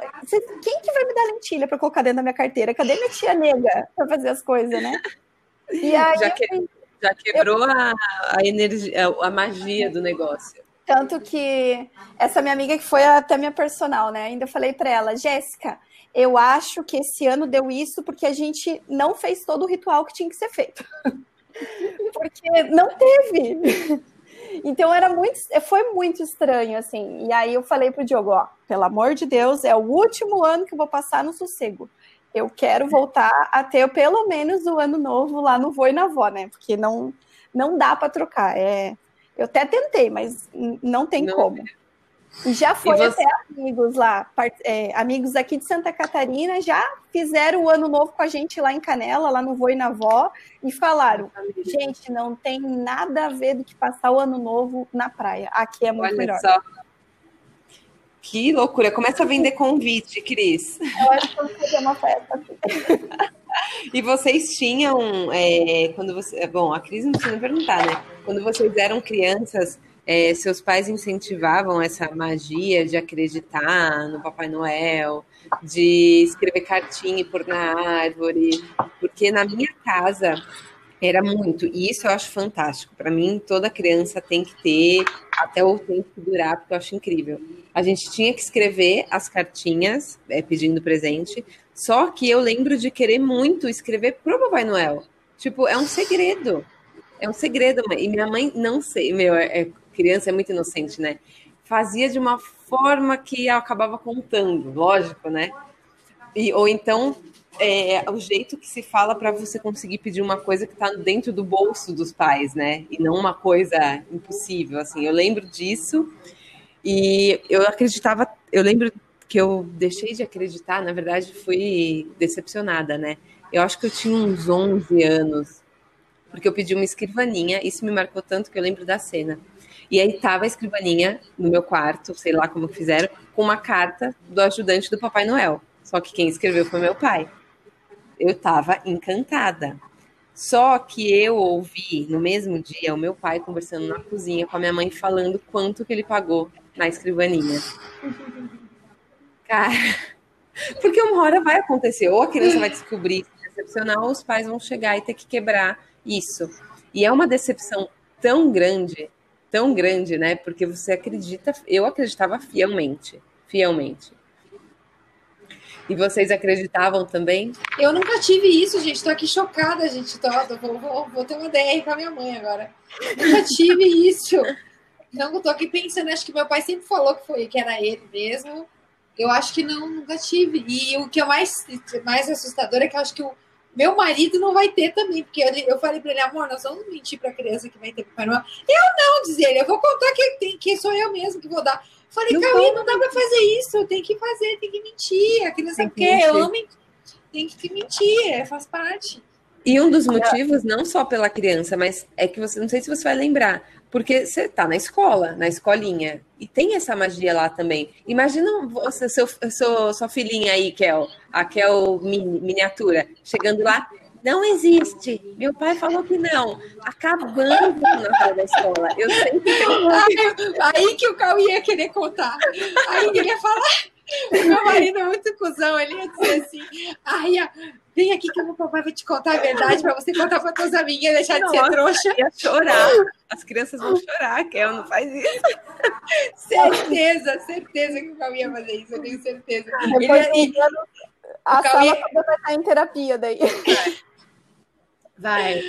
Quem que vai me dar lentilha para colocar dentro da minha carteira? Cadê minha tia nega para fazer as coisas, né? E aí já, que, já quebrou eu... a, a energia, a magia do negócio. Tanto que essa minha amiga que foi até minha personal, né? Ainda falei para ela, Jéssica, eu acho que esse ano deu isso porque a gente não fez todo o ritual que tinha que ser feito. porque não teve. Então era muito, foi muito estranho assim. E aí eu falei pro Diogo, ó, pelo amor de Deus, é o último ano que eu vou passar no sossego. Eu quero voltar a ter pelo menos o ano novo lá no Vô e na Vó, né? Porque não não dá para trocar. É, eu até tentei, mas não tem não. como. E já foi e você... até amigos lá, é, amigos aqui de Santa Catarina, já fizeram o ano novo com a gente lá em Canela, lá no Voi na Vó, e falaram: gente, não tem nada a ver do que passar o ano novo na praia. Aqui é muito Olha melhor. Só. Que loucura! Começa a vender convite, Cris. Eu acho que eu vou fazer uma festa aqui. E vocês tinham, é, quando você. Bom, a Cris não precisa perguntar, né? Quando vocês eram crianças, é, seus pais incentivavam essa magia de acreditar no Papai Noel, de escrever cartinha e pôr na árvore, porque na minha casa era muito, e isso eu acho fantástico. Para mim, toda criança tem que ter até o tempo que durar, porque eu acho incrível. A gente tinha que escrever as cartinhas é, pedindo presente, só que eu lembro de querer muito escrever pro Papai Noel. Tipo, é um segredo. É um segredo, e minha mãe não sei, meu, é, é criança é muito inocente, né? Fazia de uma forma que acabava contando, lógico, né? E, ou então é, o jeito que se fala para você conseguir pedir uma coisa que está dentro do bolso dos pais, né? E não uma coisa impossível, assim. Eu lembro disso e eu acreditava, eu lembro que eu deixei de acreditar, na verdade fui decepcionada, né? Eu acho que eu tinha uns 11 anos, porque eu pedi uma escrivaninha, isso me marcou tanto que eu lembro da cena. E aí tava a escrivaninha no meu quarto, sei lá como fizeram, com uma carta do ajudante do Papai Noel. Só que quem escreveu foi meu pai. Eu tava encantada. Só que eu ouvi no mesmo dia o meu pai conversando na cozinha com a minha mãe falando quanto que ele pagou na escrivaninha. Cara, porque uma hora vai acontecer, ou a criança vai descobrir decepcionar, ou os pais vão chegar e ter que quebrar isso. E é uma decepção tão grande tão grande, né? Porque você acredita, eu acreditava fielmente, fielmente. E vocês acreditavam também? Eu nunca tive isso, gente. Tô aqui chocada, gente. Tô, vou, vou, vou ter uma DR com a minha mãe agora. Nunca tive isso. Não, eu tô aqui pensando, acho que meu pai sempre falou que foi que era ele mesmo. Eu acho que não, nunca tive. E o que é mais, mais assustador é que eu acho que o meu marido não vai ter também, porque eu, eu falei para ele, amor, nós vamos mentir para a criança que vai ter Papai Noel. Eu não, diz ele, eu vou contar que, tem, que sou eu mesmo que vou dar. Falei, Cauê, não dá para fazer isso, tem que fazer, tem que mentir. A criança tem que quer, eu tem que mentir, é, faz parte. E um dos motivos, não só pela criança, mas é que você, não sei se você vai lembrar, porque você está na escola, na escolinha, e tem essa magia lá também. Imagina você, seu, seu, sua filhinha aí, Kel, a Kel miniatura, chegando lá, não existe. Meu pai falou que não. Acabando na sala da escola. Eu sempre tenho... Aí que o Cal ia querer contar. Aí ele ia falar. O meu marido é muito cuzão, ele ia dizer assim. Ai, vem aqui que o papai vai te contar a verdade para você contar para tuas amigas e deixar de ser trouxa. Ia chorar. As crianças vão chorar, Kel, não faz isso. certeza, certeza que o Cauê ia fazer isso, eu tenho certeza. Depois Ele, a sala ia... vai estar em terapia daí. Vai.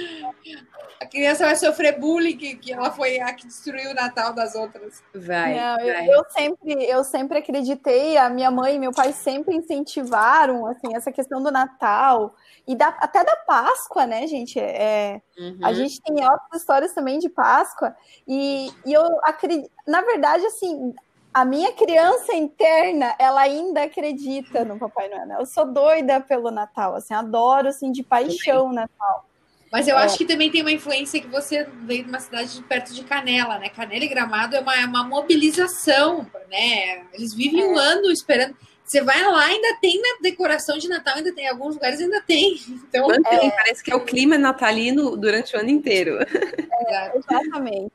A criança vai sofrer bullying, que, que ela foi a que destruiu o Natal das outras. Vai. Não, vai. Eu, eu, sempre, eu sempre acreditei, a minha mãe e meu pai sempre incentivaram assim, essa questão do Natal e da, até da Páscoa, né, gente? É, uhum. A gente tem outras histórias também de Páscoa, e, e eu acredito, na verdade, assim, a minha criança interna, ela ainda acredita no Papai Noel. Né? Eu sou doida pelo Natal, assim, adoro assim de paixão o Natal. Mas eu é. acho que também tem uma influência que você veio de uma cidade de perto de Canela, né? Canela e Gramado é uma, é uma mobilização, né? Eles vivem é. um ano esperando. Você vai lá, ainda tem na decoração de Natal, ainda tem alguns lugares ainda tem. Então, é, parece que é o clima natalino durante o ano inteiro. É, exatamente.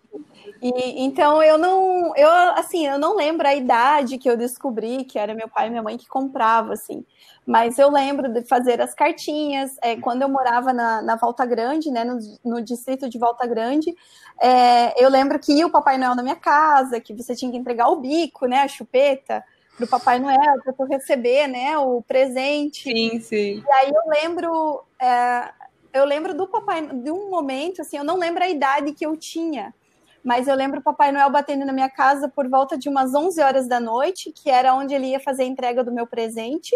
E, então eu não, eu assim, eu não lembro a idade que eu descobri que era meu pai e minha mãe que comprava, assim. Mas eu lembro de fazer as cartinhas. É, quando eu morava na, na Volta Grande, né, no, no distrito de Volta Grande, é, eu lembro que ia o Papai Noel na minha casa, que você tinha que entregar o bico, né, a chupeta para o Papai Noel para receber, né, o presente. Sim, sim. E aí eu lembro, é, eu lembro do Papai de um momento, assim, eu não lembro a idade que eu tinha mas eu lembro o Papai Noel batendo na minha casa por volta de umas 11 horas da noite, que era onde ele ia fazer a entrega do meu presente,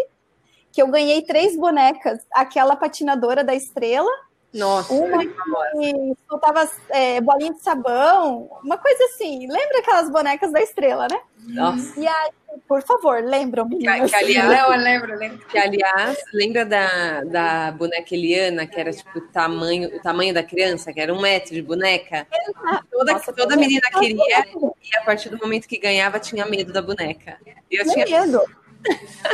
que eu ganhei três bonecas, aquela patinadora da estrela, nossa, uma que soltava é, bolinha de sabão, uma coisa assim. Lembra aquelas bonecas da estrela, né? Nossa. E aí, por favor, lembram, meninas? Que, que, aliás, Não, eu lembro, lembro. Que, aliás, lembra da, da boneca Eliana, que era tipo o tamanho, o tamanho da criança, que era um metro de boneca? Toda, Nossa, toda menina queria, e a partir do momento que ganhava, tinha medo da boneca. Eu tinha medo.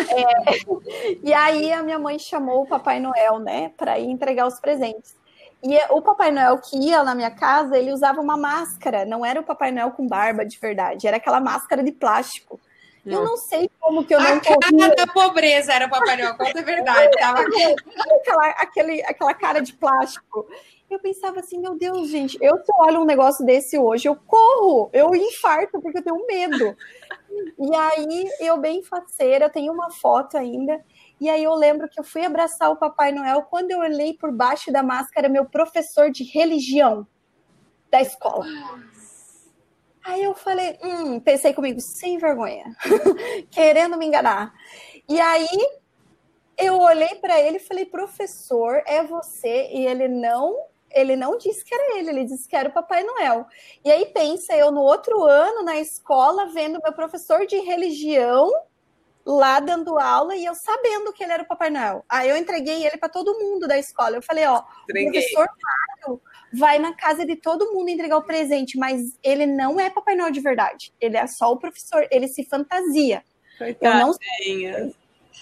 É, e aí a minha mãe chamou o Papai Noel, né, para ir entregar os presentes. E o Papai Noel que ia na minha casa, ele usava uma máscara, não era o Papai Noel com barba de verdade, era aquela máscara de plástico. Eu não sei como que eu não A cara da pobreza era o Papai Noel, conta a verdade. Tava... aquela, aquele, aquela cara de plástico. Eu pensava assim, meu Deus, gente, eu se eu olho um negócio desse hoje, eu corro, eu infarto porque eu tenho medo. E aí, eu bem faceira, tenho uma foto ainda, e aí eu lembro que eu fui abraçar o Papai Noel, quando eu olhei por baixo da máscara, meu professor de religião da escola. Aí eu falei, hum, pensei comigo, sem vergonha, querendo me enganar. E aí eu olhei para ele e falei, professor, é você? E ele não ele não disse que era ele, ele disse que era o Papai Noel. E aí pensa, eu no outro ano na escola vendo meu professor de religião lá dando aula e eu sabendo que ele era o Papai Noel. Aí eu entreguei ele para todo mundo da escola. Eu falei, ó, Entreguei. o professor Mário vai na casa de todo mundo entregar o presente, mas ele não é Papai Noel de verdade. Ele é só o professor, ele se fantasia. Coitadinha. Eu não sei.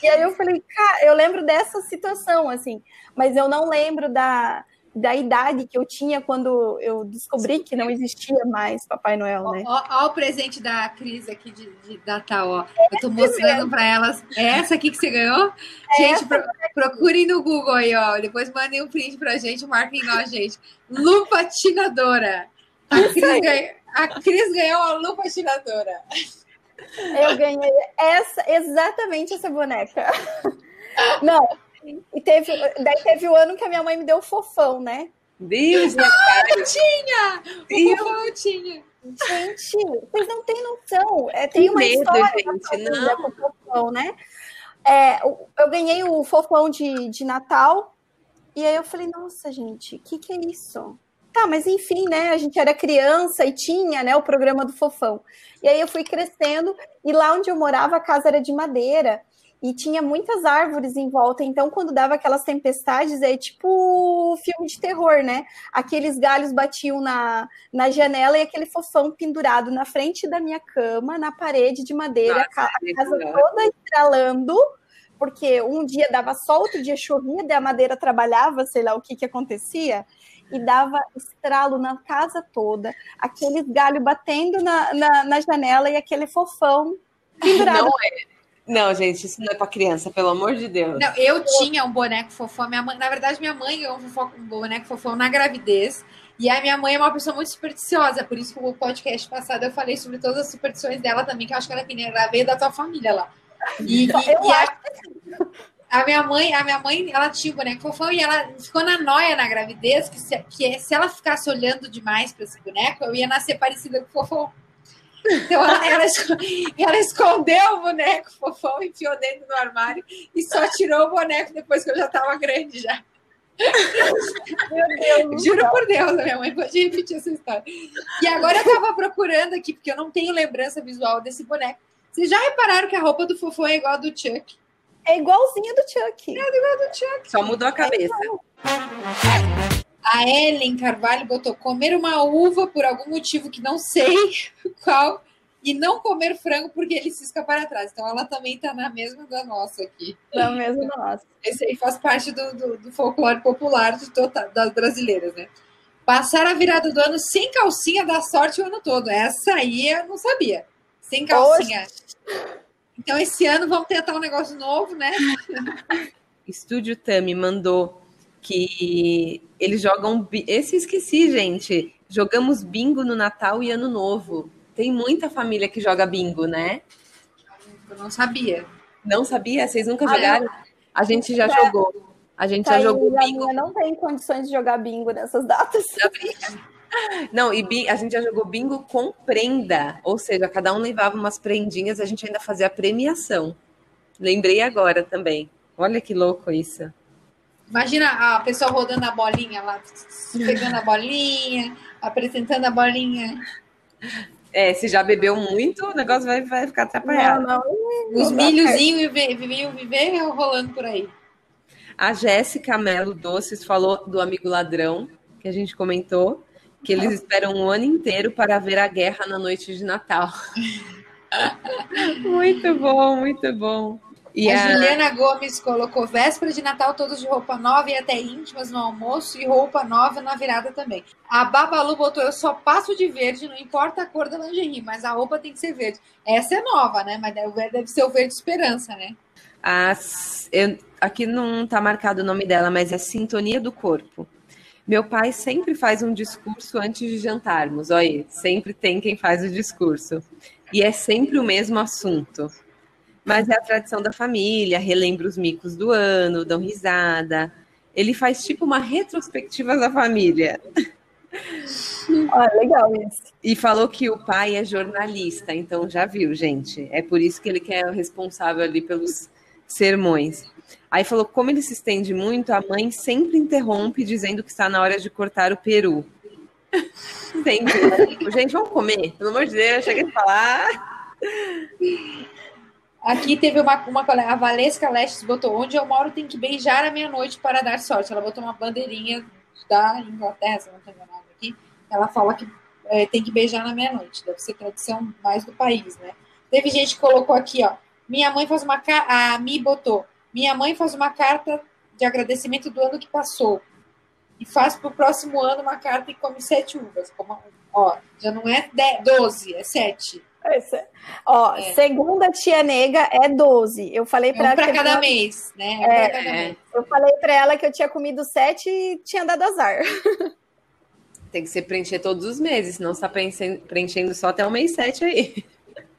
E aí eu falei, cara, eu lembro dessa situação, assim, mas eu não lembro da, da idade que eu tinha quando eu descobri que não existia mais Papai Noel, né? Ó, o presente da Cris aqui de, de Natal, ó. Eu tô mostrando para elas. É essa aqui que você ganhou? É gente, pro, procurem no Google aí, ó. Depois mandem um print pra gente, marquem nós, gente. Lupa tinadora. A Cris, ganhou, a Cris ganhou a lupa tinadora. Eu ganhei essa, exatamente essa boneca. Não, e teve, daí teve o ano que a minha mãe me deu o fofão, né? Deus, minha ah, eu tinha! O fofão eu tinha. Gente, vocês não têm noção. É, tem uma medo, história gente, não. com o fofão, né? É, eu ganhei o fofão de, de Natal e aí eu falei, nossa, gente, o que, que é isso? Tá, mas enfim, né? A gente era criança e tinha, né, o programa do fofão. E aí eu fui crescendo e lá onde eu morava a casa era de madeira e tinha muitas árvores em volta. Então, quando dava aquelas tempestades, é tipo filme de terror, né? Aqueles galhos batiam na, na janela e aquele fofão pendurado na frente da minha cama, na parede de madeira, Nossa, a, a casa toda estralando. Porque um dia dava sol, outro dia chovia, daí a madeira trabalhava, sei lá o que que acontecia, e dava estralo na casa toda, aqueles galhos batendo na, na, na janela e aquele fofão pendurado. Não é Não, gente, isso não é pra criança, pelo amor de Deus. Não, eu tinha um boneco fofão. Minha mãe, na verdade, minha mãe ganhou um, boneco fofão na gravidez. E a minha mãe é uma pessoa muito supersticiosa, por isso que o podcast passado eu falei sobre todas as superstições dela também, que eu acho que ela, ela veio da tua família lá. E, e, e a, a, minha mãe, a minha mãe, ela tinha o boneco fofão e ela ficou na noia na gravidez que se, que se ela ficasse olhando demais para esse boneco, eu ia nascer parecida com o fofão. Então ela, ela, ela, escondeu o boneco fofão, enfiou dentro do armário e só tirou o boneco depois que eu já estava grande já. Meu Deus. Juro por Deus, a minha mãe pode repetir essa história. E agora eu tava procurando aqui, porque eu não tenho lembrança visual desse boneco. Vocês já repararam que a roupa do Fofão é igual a do Chuck? É igualzinha do Chuck. É igual do Chuck. Só mudou a cabeça. A Ellen Carvalho botou comer uma uva por algum motivo que não sei qual e não comer frango porque ele cisca para trás. Então ela também está na mesma da nossa aqui. Na mesma da nossa. Esse aí faz parte do, do, do folclore popular de toda, das brasileiras, né? Passar a virada do ano sem calcinha dá sorte o ano todo. Essa aí eu não sabia. Sem calcinha. Oxe. Então esse ano vamos tentar um negócio novo, né? Estúdio Tami mandou que eles jogam. Esse esqueci, gente. Jogamos bingo no Natal e Ano Novo. Tem muita família que joga bingo, né? Eu não sabia. Não sabia? Vocês nunca ah, jogaram? A gente já é. jogou. A gente tá já jogou aí, bingo. não tem condições de jogar bingo nessas datas. Não, e a gente já jogou bingo com prenda. Ou seja, cada um levava umas prendinhas, a gente ainda fazia a premiação. Lembrei agora também. Olha que louco isso. Imagina a pessoa rodando a bolinha lá, pegando a bolinha, apresentando a bolinha. É, se já bebeu muito, o negócio vai, vai ficar atrapalhado. Não, não, Os milhozinhos viviam viver rolando por aí. A Jéssica Melo Doces falou do amigo ladrão, que a gente comentou, que eles esperam um ano inteiro para ver a guerra na noite de Natal. muito bom, muito bom. E a, a, Juliana Gomes colocou véspera de Natal, todos de roupa nova e até íntimas no almoço e roupa nova na virada também. A Babalu botou: Eu só passo de verde, não importa a cor da lingerie, mas a roupa tem que ser verde. Essa é nova, né? Mas deve ser o verde esperança, né? As, eu, aqui não está marcado o nome dela, mas é Sintonia do Corpo. Meu pai sempre faz um discurso antes de jantarmos. Olha, sempre tem quem faz o discurso. E é sempre o mesmo assunto. Mas é a tradição da família, relembra os micos do ano, dão risada. Ele faz tipo uma retrospectiva da família. Ah, legal isso. E falou que o pai é jornalista, então já viu, gente. É por isso que ele quer o responsável ali pelos sermões. Aí falou como ele se estende muito, a mãe sempre interrompe dizendo que está na hora de cortar o peru. Sempre. Né? Tipo, gente, vamos comer. Pelo amor de Deus, chega de falar. Aqui teve uma, uma a Valesca Lestes botou: onde eu moro tem que beijar à meia-noite para dar sorte. Ela botou uma bandeirinha da Inglaterra, se não estou enganada aqui. Ela fala que é, tem que beijar na meia-noite. Deve ser tradição mais do país, né? Teve gente que colocou aqui, ó. Minha mãe faz uma carta. A Mi botou. Minha mãe faz uma carta de agradecimento do ano que passou. E faz para o próximo ano uma carta e come sete uvas. Como, ó, já não é doze, é sete. Esse, ó, é. segunda tia nega é 12. Eu falei para é um ela. cada mês, né? É, é, cada mês. Eu falei para ela que eu tinha comido sete e tinha dado azar. Tem que ser preencher todos os meses, senão está preenchendo só até o mês 7 aí.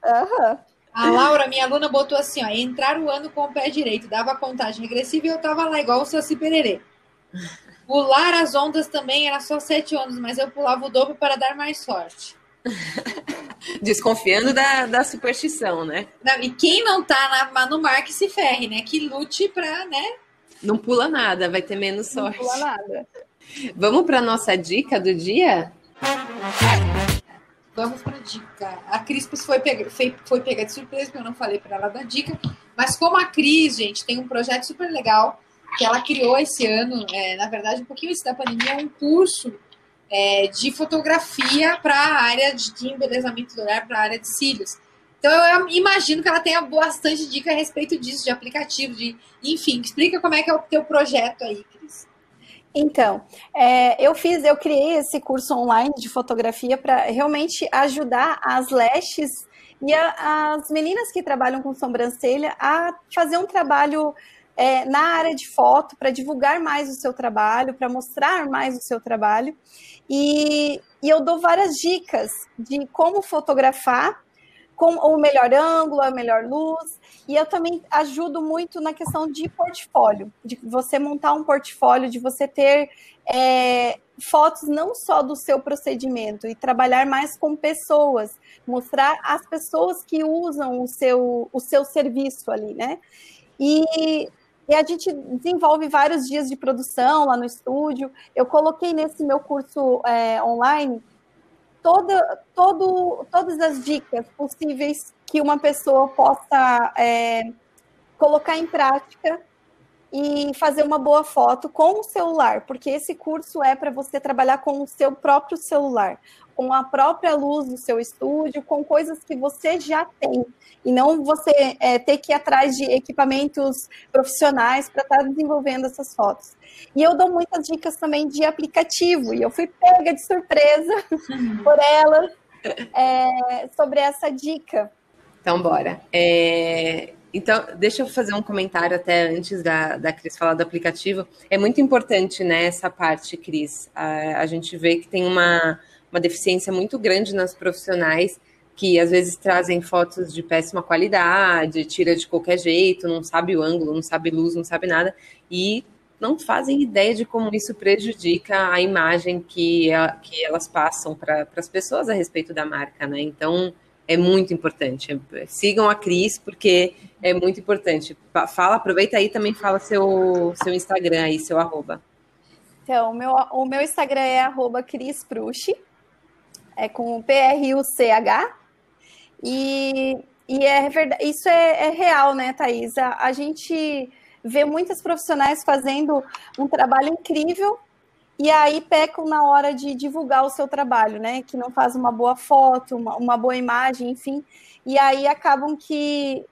Uhum. A Laura, minha aluna, botou assim: ó, entrar o ano com o pé direito, dava contagem regressiva e eu tava lá, igual o Saci Pererê. Pular as ondas também era só sete ondas, mas eu pulava o dobro para dar mais sorte. Desconfiando da, da superstição, né? Não, e quem não tá na, no mar que se ferre, né? Que lute pra, né? Não pula nada, vai ter menos sorte. Não pula nada. Vamos para nossa dica do dia? Vamos para a dica. A Cris foi pega, foi, foi pega de surpresa, porque eu não falei para ela da dica. Mas como a Cris, gente, tem um projeto super legal que ela criou esse ano, é, na verdade, um pouquinho antes da pandemia, é um curso é, de fotografia para a área de, embelezamento do olhar, para a área de cílios. Então eu imagino que ela tenha bastante dica a respeito disso, de aplicativo, de enfim, explica como é que é o teu projeto aí, Cris. Então, é, eu fiz, eu criei esse curso online de fotografia para realmente ajudar as lashes e a, as meninas que trabalham com sobrancelha a fazer um trabalho é, na área de foto para divulgar mais o seu trabalho, para mostrar mais o seu trabalho. E, e eu dou várias dicas de como fotografar com o melhor ângulo, a melhor luz. E eu também ajudo muito na questão de portfólio, de você montar um portfólio, de você ter é, fotos não só do seu procedimento e trabalhar mais com pessoas, mostrar as pessoas que usam o seu, o seu serviço ali, né? E, e a gente desenvolve vários dias de produção lá no estúdio. Eu coloquei nesse meu curso é, online toda, todo, todas as dicas possíveis que uma pessoa possa é, colocar em prática e fazer uma boa foto com o celular, porque esse curso é para você trabalhar com o seu próprio celular, com a própria luz do seu estúdio, com coisas que você já tem, e não você é, ter que ir atrás de equipamentos profissionais para estar tá desenvolvendo essas fotos. E eu dou muitas dicas também de aplicativo, e eu fui pega de surpresa por ela é, sobre essa dica. Então, bora. É, então, deixa eu fazer um comentário até antes da, da Cris falar do aplicativo. É muito importante né, essa parte, Cris. A, a gente vê que tem uma, uma deficiência muito grande nas profissionais que às vezes trazem fotos de péssima qualidade, tira de qualquer jeito, não sabe o ângulo, não sabe luz, não sabe nada, e não fazem ideia de como isso prejudica a imagem que, que elas passam para as pessoas a respeito da marca, né? Então, é muito importante. Sigam a Cris, porque é muito importante. Fala, aproveita aí também fala seu, seu Instagram aí, seu arroba. Então, o meu, o meu Instagram é arroba Cris é com P-R-U-C-H. E, e é verdade, isso é, é real, né, Thaís? A, a gente vê muitas profissionais fazendo um trabalho incrível e aí pecam na hora de divulgar o seu trabalho, né? Que não faz uma boa foto, uma, uma boa imagem, enfim. E aí acabam que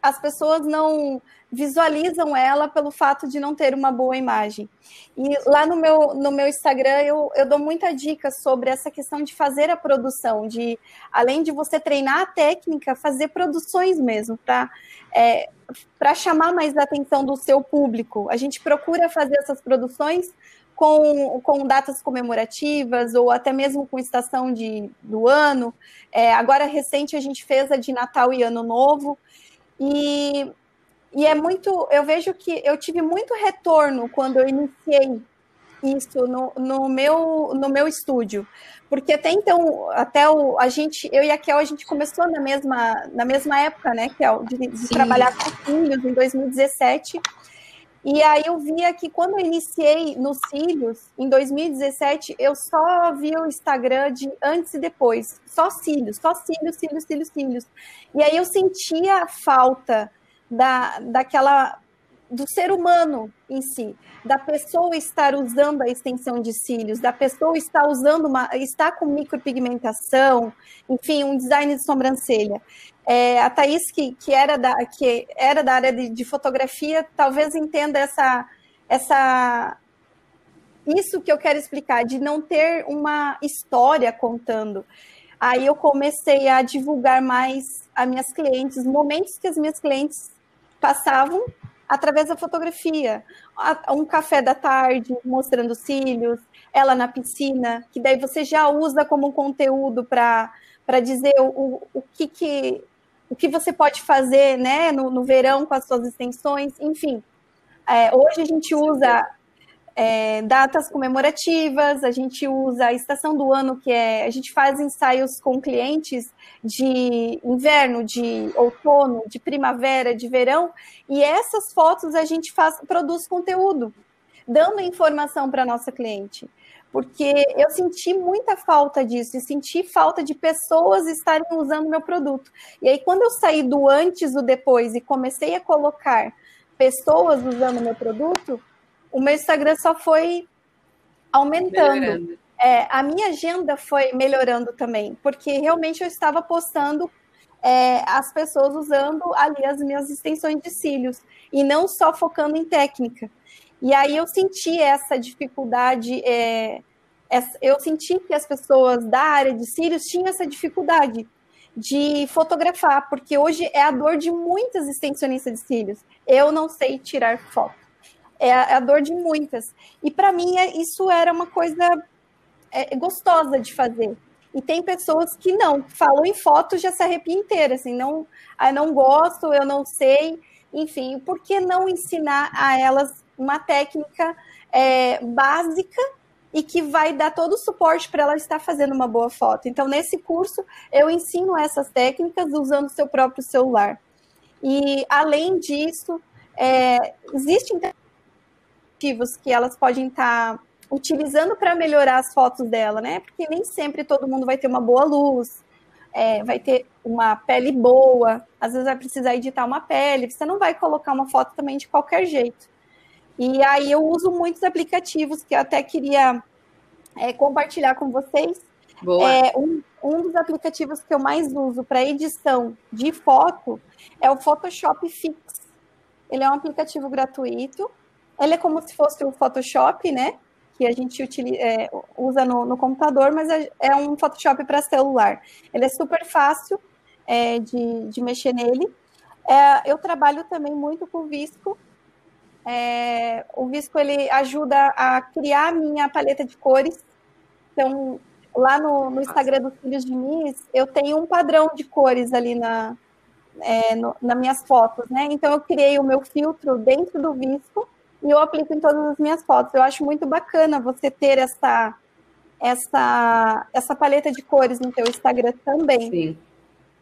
as pessoas não visualizam ela pelo fato de não ter uma boa imagem. E lá no meu, no meu Instagram eu, eu dou muita dica sobre essa questão de fazer a produção, de além de você treinar a técnica, fazer produções mesmo, para é, para chamar mais a atenção do seu público. A gente procura fazer essas produções com, com datas comemorativas ou até mesmo com estação de, do ano. É, agora, recente, a gente fez a de Natal e Ano Novo. E, e é muito. Eu vejo que eu tive muito retorno quando eu iniciei isso no, no, meu, no meu estúdio. Porque até então, até o, a gente, eu e a Kel, a gente começou na mesma, na mesma época, né, Kel, de, de trabalhar com filhos em 2017. E aí eu via que quando eu iniciei nos cílios, em 2017, eu só vi o Instagram de antes e depois. Só cílios, só cílios, cílios, cílios, cílios. E aí eu sentia falta da, daquela do ser humano em si, da pessoa estar usando a extensão de cílios, da pessoa estar usando uma, estar com micropigmentação, enfim, um design de sobrancelha. É, a Thaís, que, que, era da, que era da área de, de fotografia, talvez entenda essa, essa, isso que eu quero explicar, de não ter uma história contando. Aí eu comecei a divulgar mais a minhas clientes, momentos que as minhas clientes passavam através da fotografia. Um café da tarde mostrando cílios, ela na piscina, que daí você já usa como um conteúdo para dizer o, o, que, que, o que você pode fazer né, no, no verão com as suas extensões, enfim. É, hoje a gente usa é, datas comemorativas, a gente usa a estação do ano, que é. A gente faz ensaios com clientes de inverno, de outono, de primavera, de verão, e essas fotos a gente faz, produz conteúdo, dando informação para a nossa cliente. Porque eu senti muita falta disso, e senti falta de pessoas estarem usando meu produto. E aí, quando eu saí do antes do depois e comecei a colocar pessoas usando meu produto, o meu Instagram só foi aumentando. É, a minha agenda foi melhorando também, porque realmente eu estava postando é, as pessoas usando ali as minhas extensões de cílios e não só focando em técnica. E aí eu senti essa dificuldade, é, essa, eu senti que as pessoas da área de cílios tinham essa dificuldade de fotografar, porque hoje é a dor de muitas extensionistas de cílios. Eu não sei tirar foto. É a, é a dor de muitas. E para mim é, isso era uma coisa é, gostosa de fazer. E tem pessoas que não, falam em foto já se arrepia inteira, assim, não, ah, não gosto, eu não sei, enfim, por que não ensinar a elas uma técnica é, básica e que vai dar todo o suporte para ela estar fazendo uma boa foto. Então, nesse curso, eu ensino essas técnicas usando o seu próprio celular. E, além disso, é, existem ativos que elas podem estar utilizando para melhorar as fotos dela, né? Porque nem sempre todo mundo vai ter uma boa luz, é, vai ter uma pele boa, às vezes vai precisar editar uma pele, você não vai colocar uma foto também de qualquer jeito. E aí eu uso muitos aplicativos que eu até queria é, compartilhar com vocês. Boa. É, um, um dos aplicativos que eu mais uso para edição de foto é o Photoshop Fix. Ele é um aplicativo gratuito. Ele é como se fosse o Photoshop, né? Que a gente utiliza, é, usa no, no, computador, mas é, é um Photoshop para celular. Ele é super fácil é, de, de mexer nele. É, eu trabalho também muito com Visco, é, o Visco ele ajuda a criar a minha paleta de cores. Então, lá no, no Instagram dos Filhos de Miss, eu tenho um padrão de cores ali na, é, no, nas minhas fotos, né? Então, eu criei o meu filtro dentro do Visco e eu aplico em todas as minhas fotos. Eu acho muito bacana você ter essa, essa, essa paleta de cores no teu Instagram também. Sim.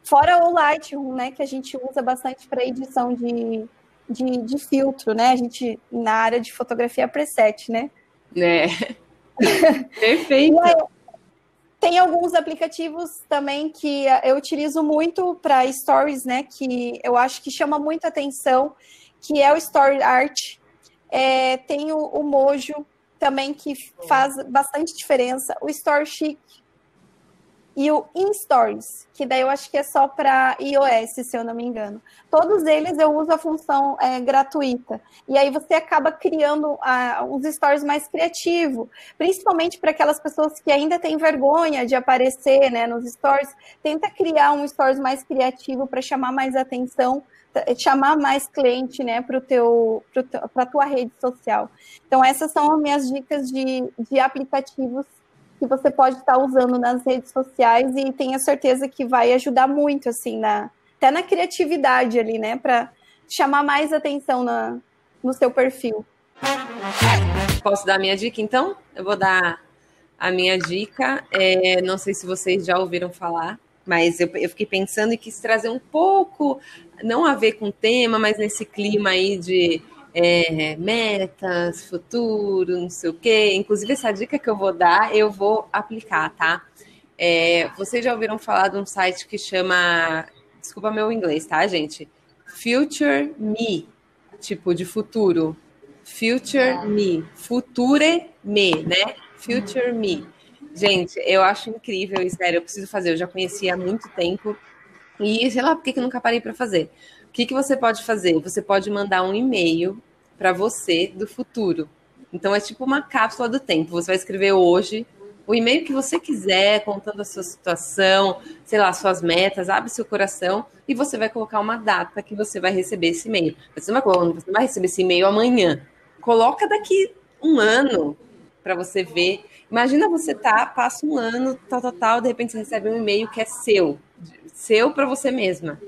Fora o Lightroom, né? Que a gente usa bastante para edição de de, de filtro, né? A gente, na área de fotografia preset, né? É. Perfeito. Aí, tem alguns aplicativos também que eu utilizo muito para stories, né? Que eu acho que chama muita atenção, que é o Story Art. É, tem o, o Mojo também, que faz bastante diferença. O Story Chic, e o InStories, que daí eu acho que é só para iOS, se eu não me engano. Todos eles eu uso a função é, gratuita. E aí você acaba criando uh, uns stories mais criativos, principalmente para aquelas pessoas que ainda têm vergonha de aparecer né, nos stories. Tenta criar um stories mais criativo para chamar mais atenção, chamar mais cliente né, para a tua rede social. Então, essas são as minhas dicas de, de aplicativos que você pode estar usando nas redes sociais e tenha certeza que vai ajudar muito, assim, na, até na criatividade ali, né? Para chamar mais atenção na, no seu perfil. Posso dar a minha dica, então? Eu vou dar a minha dica. É, não sei se vocês já ouviram falar, mas eu, eu, fiquei pensando e quis trazer um pouco, não a ver com o tema, mas nesse clima aí de é, metas, futuro, não sei o quê. Inclusive, essa dica que eu vou dar, eu vou aplicar, tá? É, vocês já ouviram falar de um site que chama. Desculpa meu inglês, tá, gente? Future Me, tipo de futuro. Future Me. Future Me, né? Future Me. Gente, eu acho incrível sério, eu preciso fazer. Eu já conhecia há muito tempo e sei lá por que eu nunca parei para fazer. O que, que você pode fazer? Você pode mandar um e-mail para você do futuro. Então é tipo uma cápsula do tempo. Você vai escrever hoje o e-mail que você quiser, contando a sua situação, sei lá, suas metas, abre seu coração e você vai colocar uma data que você vai receber esse e-mail. Você não vai, você não vai receber esse e-mail amanhã. Coloca daqui um ano para você ver. Imagina você tá, passa um ano, tal, tal, tal, de repente você recebe um e-mail que é seu, seu para você mesma.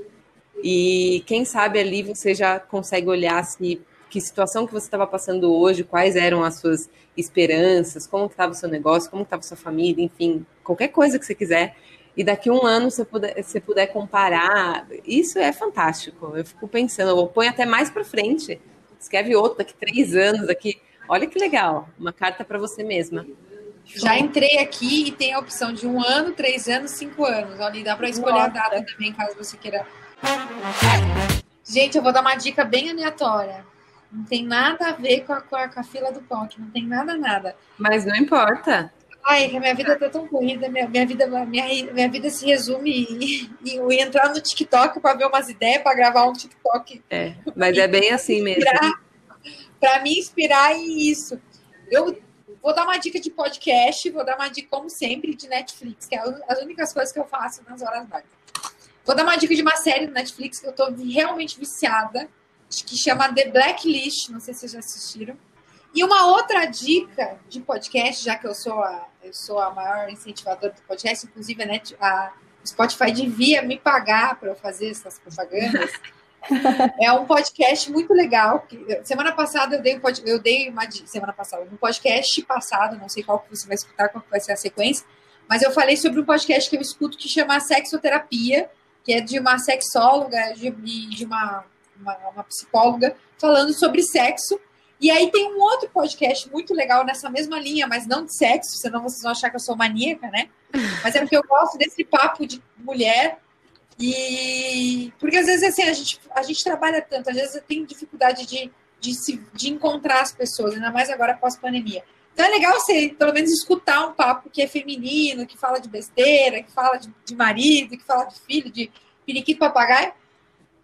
E quem sabe ali você já consegue olhar se que situação que você estava passando hoje, quais eram as suas esperanças, como estava o seu negócio, como estava sua família, enfim, qualquer coisa que você quiser. E daqui a um ano você puder, você puder comparar, isso é fantástico. Eu fico pensando, eu ponho até mais para frente. Escreve outro daqui três anos, daqui. Olha que legal, uma carta para você mesma. Já entrei aqui e tem a opção de um ano, três anos, cinco anos. Olha, dá para escolher Nossa. a data também, caso você queira Gente, eu vou dar uma dica bem aleatória. Não tem nada a ver com a, com a, com a fila do pão, não tem nada, nada. Mas não importa. Ai, que a minha vida tá tão corrida, minha, minha, vida, minha, minha vida se resume em, em, em entrar no TikTok para ver umas ideias, para gravar um TikTok. É, mas é bem assim mesmo. Para me inspirar em isso. Eu vou dar uma dica de podcast, vou dar uma dica, como sempre, de Netflix, que é as únicas coisas que eu faço nas horas vagas. Vou dar uma dica de uma série do Netflix que eu tô realmente viciada, que chama The Blacklist, não sei se vocês já assistiram. E uma outra dica de podcast, já que eu sou a, eu sou a maior incentivadora do podcast, inclusive a, Net, a Spotify devia me pagar para eu fazer essas propagandas. é um podcast muito legal. Semana passada eu dei, um, eu dei uma semana passada, no podcast passado, não sei qual que você vai escutar, qual vai ser a sequência, mas eu falei sobre um podcast que eu escuto que chama Sexoterapia, que é de uma sexóloga, de, de uma, uma, uma psicóloga, falando sobre sexo. E aí tem um outro podcast muito legal nessa mesma linha, mas não de sexo, senão vocês vão achar que eu sou maníaca, né? Mas é porque eu gosto desse papo de mulher. E porque às vezes assim, a gente, a gente trabalha tanto, às vezes tem dificuldade de, de, se, de encontrar as pessoas, ainda mais agora pós-pandemia. Então é legal você, pelo menos, escutar um papo que é feminino, que fala de besteira, que fala de, de marido, que fala de filho, de periquito papagaio.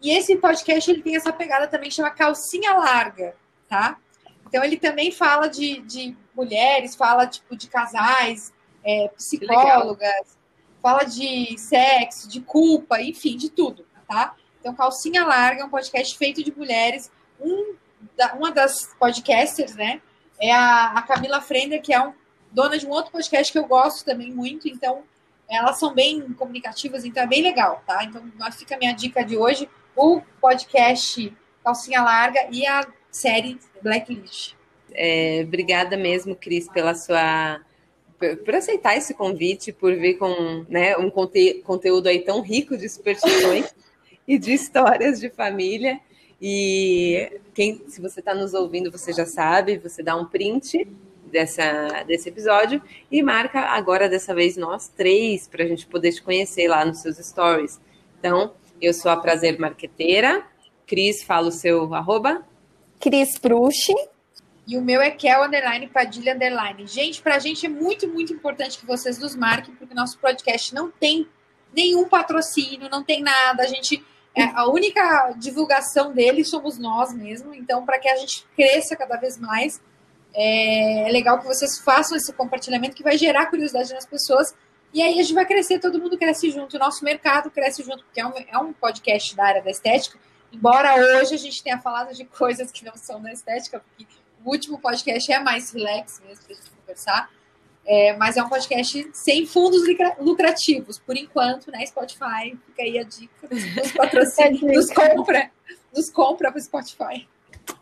E esse podcast ele tem essa pegada também que chama calcinha larga, tá? Então ele também fala de, de mulheres, fala tipo de casais, é, psicólogas, fala de sexo, de culpa, enfim, de tudo, tá? Então calcinha larga é um podcast feito de mulheres. Um, da, uma das podcasters, né? É a, a Camila Frender, que é um, dona de um outro podcast que eu gosto também muito, então elas são bem comunicativas, então é bem legal, tá? Então fica a minha dica de hoje, o podcast Calcinha Larga e a série Blacklist. É, obrigada mesmo, Cris, pela sua por aceitar esse convite, por vir com né, um conte conteúdo aí tão rico de superstições e de histórias de família. E quem, se você está nos ouvindo, você já sabe, você dá um print dessa, desse episódio e marca agora dessa vez nós três para a gente poder te conhecer lá nos seus stories. Então, eu sou a Prazer Marqueteira. Cris, fala o seu arroba. Cris Prushi. E o meu é Kel Underline Padilha Underline. Gente, para a gente é muito, muito importante que vocês nos marquem, porque nosso podcast não tem nenhum patrocínio, não tem nada. A gente é, a única divulgação dele somos nós mesmo. Então, para que a gente cresça cada vez mais, é, é, legal que vocês façam esse compartilhamento que vai gerar curiosidade nas pessoas. E aí a gente vai crescer, todo mundo cresce junto, o nosso mercado cresce junto, porque é um, é um podcast da área da estética. Embora hoje a gente tenha falado de coisas que não são da estética, porque o último podcast é mais relax mesmo para a gente conversar. É, mas é um podcast sem fundos lucrativos, por enquanto, né? Spotify, fica aí a dica. Nos patrocínios, nos compra, nos compra para Spotify.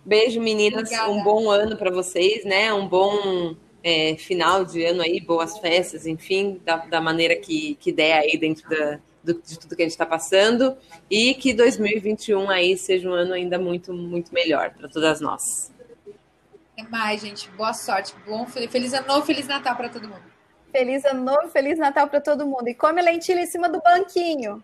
Beijo, meninas. Obrigada. Um bom ano para vocês, né? Um bom é, final de ano aí, boas festas, enfim, da, da maneira que, que der aí dentro da, do, de tudo que a gente está passando. E que 2021 aí seja um ano ainda muito, muito melhor para todas nós. Até mais, gente. Boa sorte. Bom, feliz ano novo, feliz Natal para todo mundo. Feliz ano novo, feliz Natal para todo mundo. E come lentilha em cima do banquinho.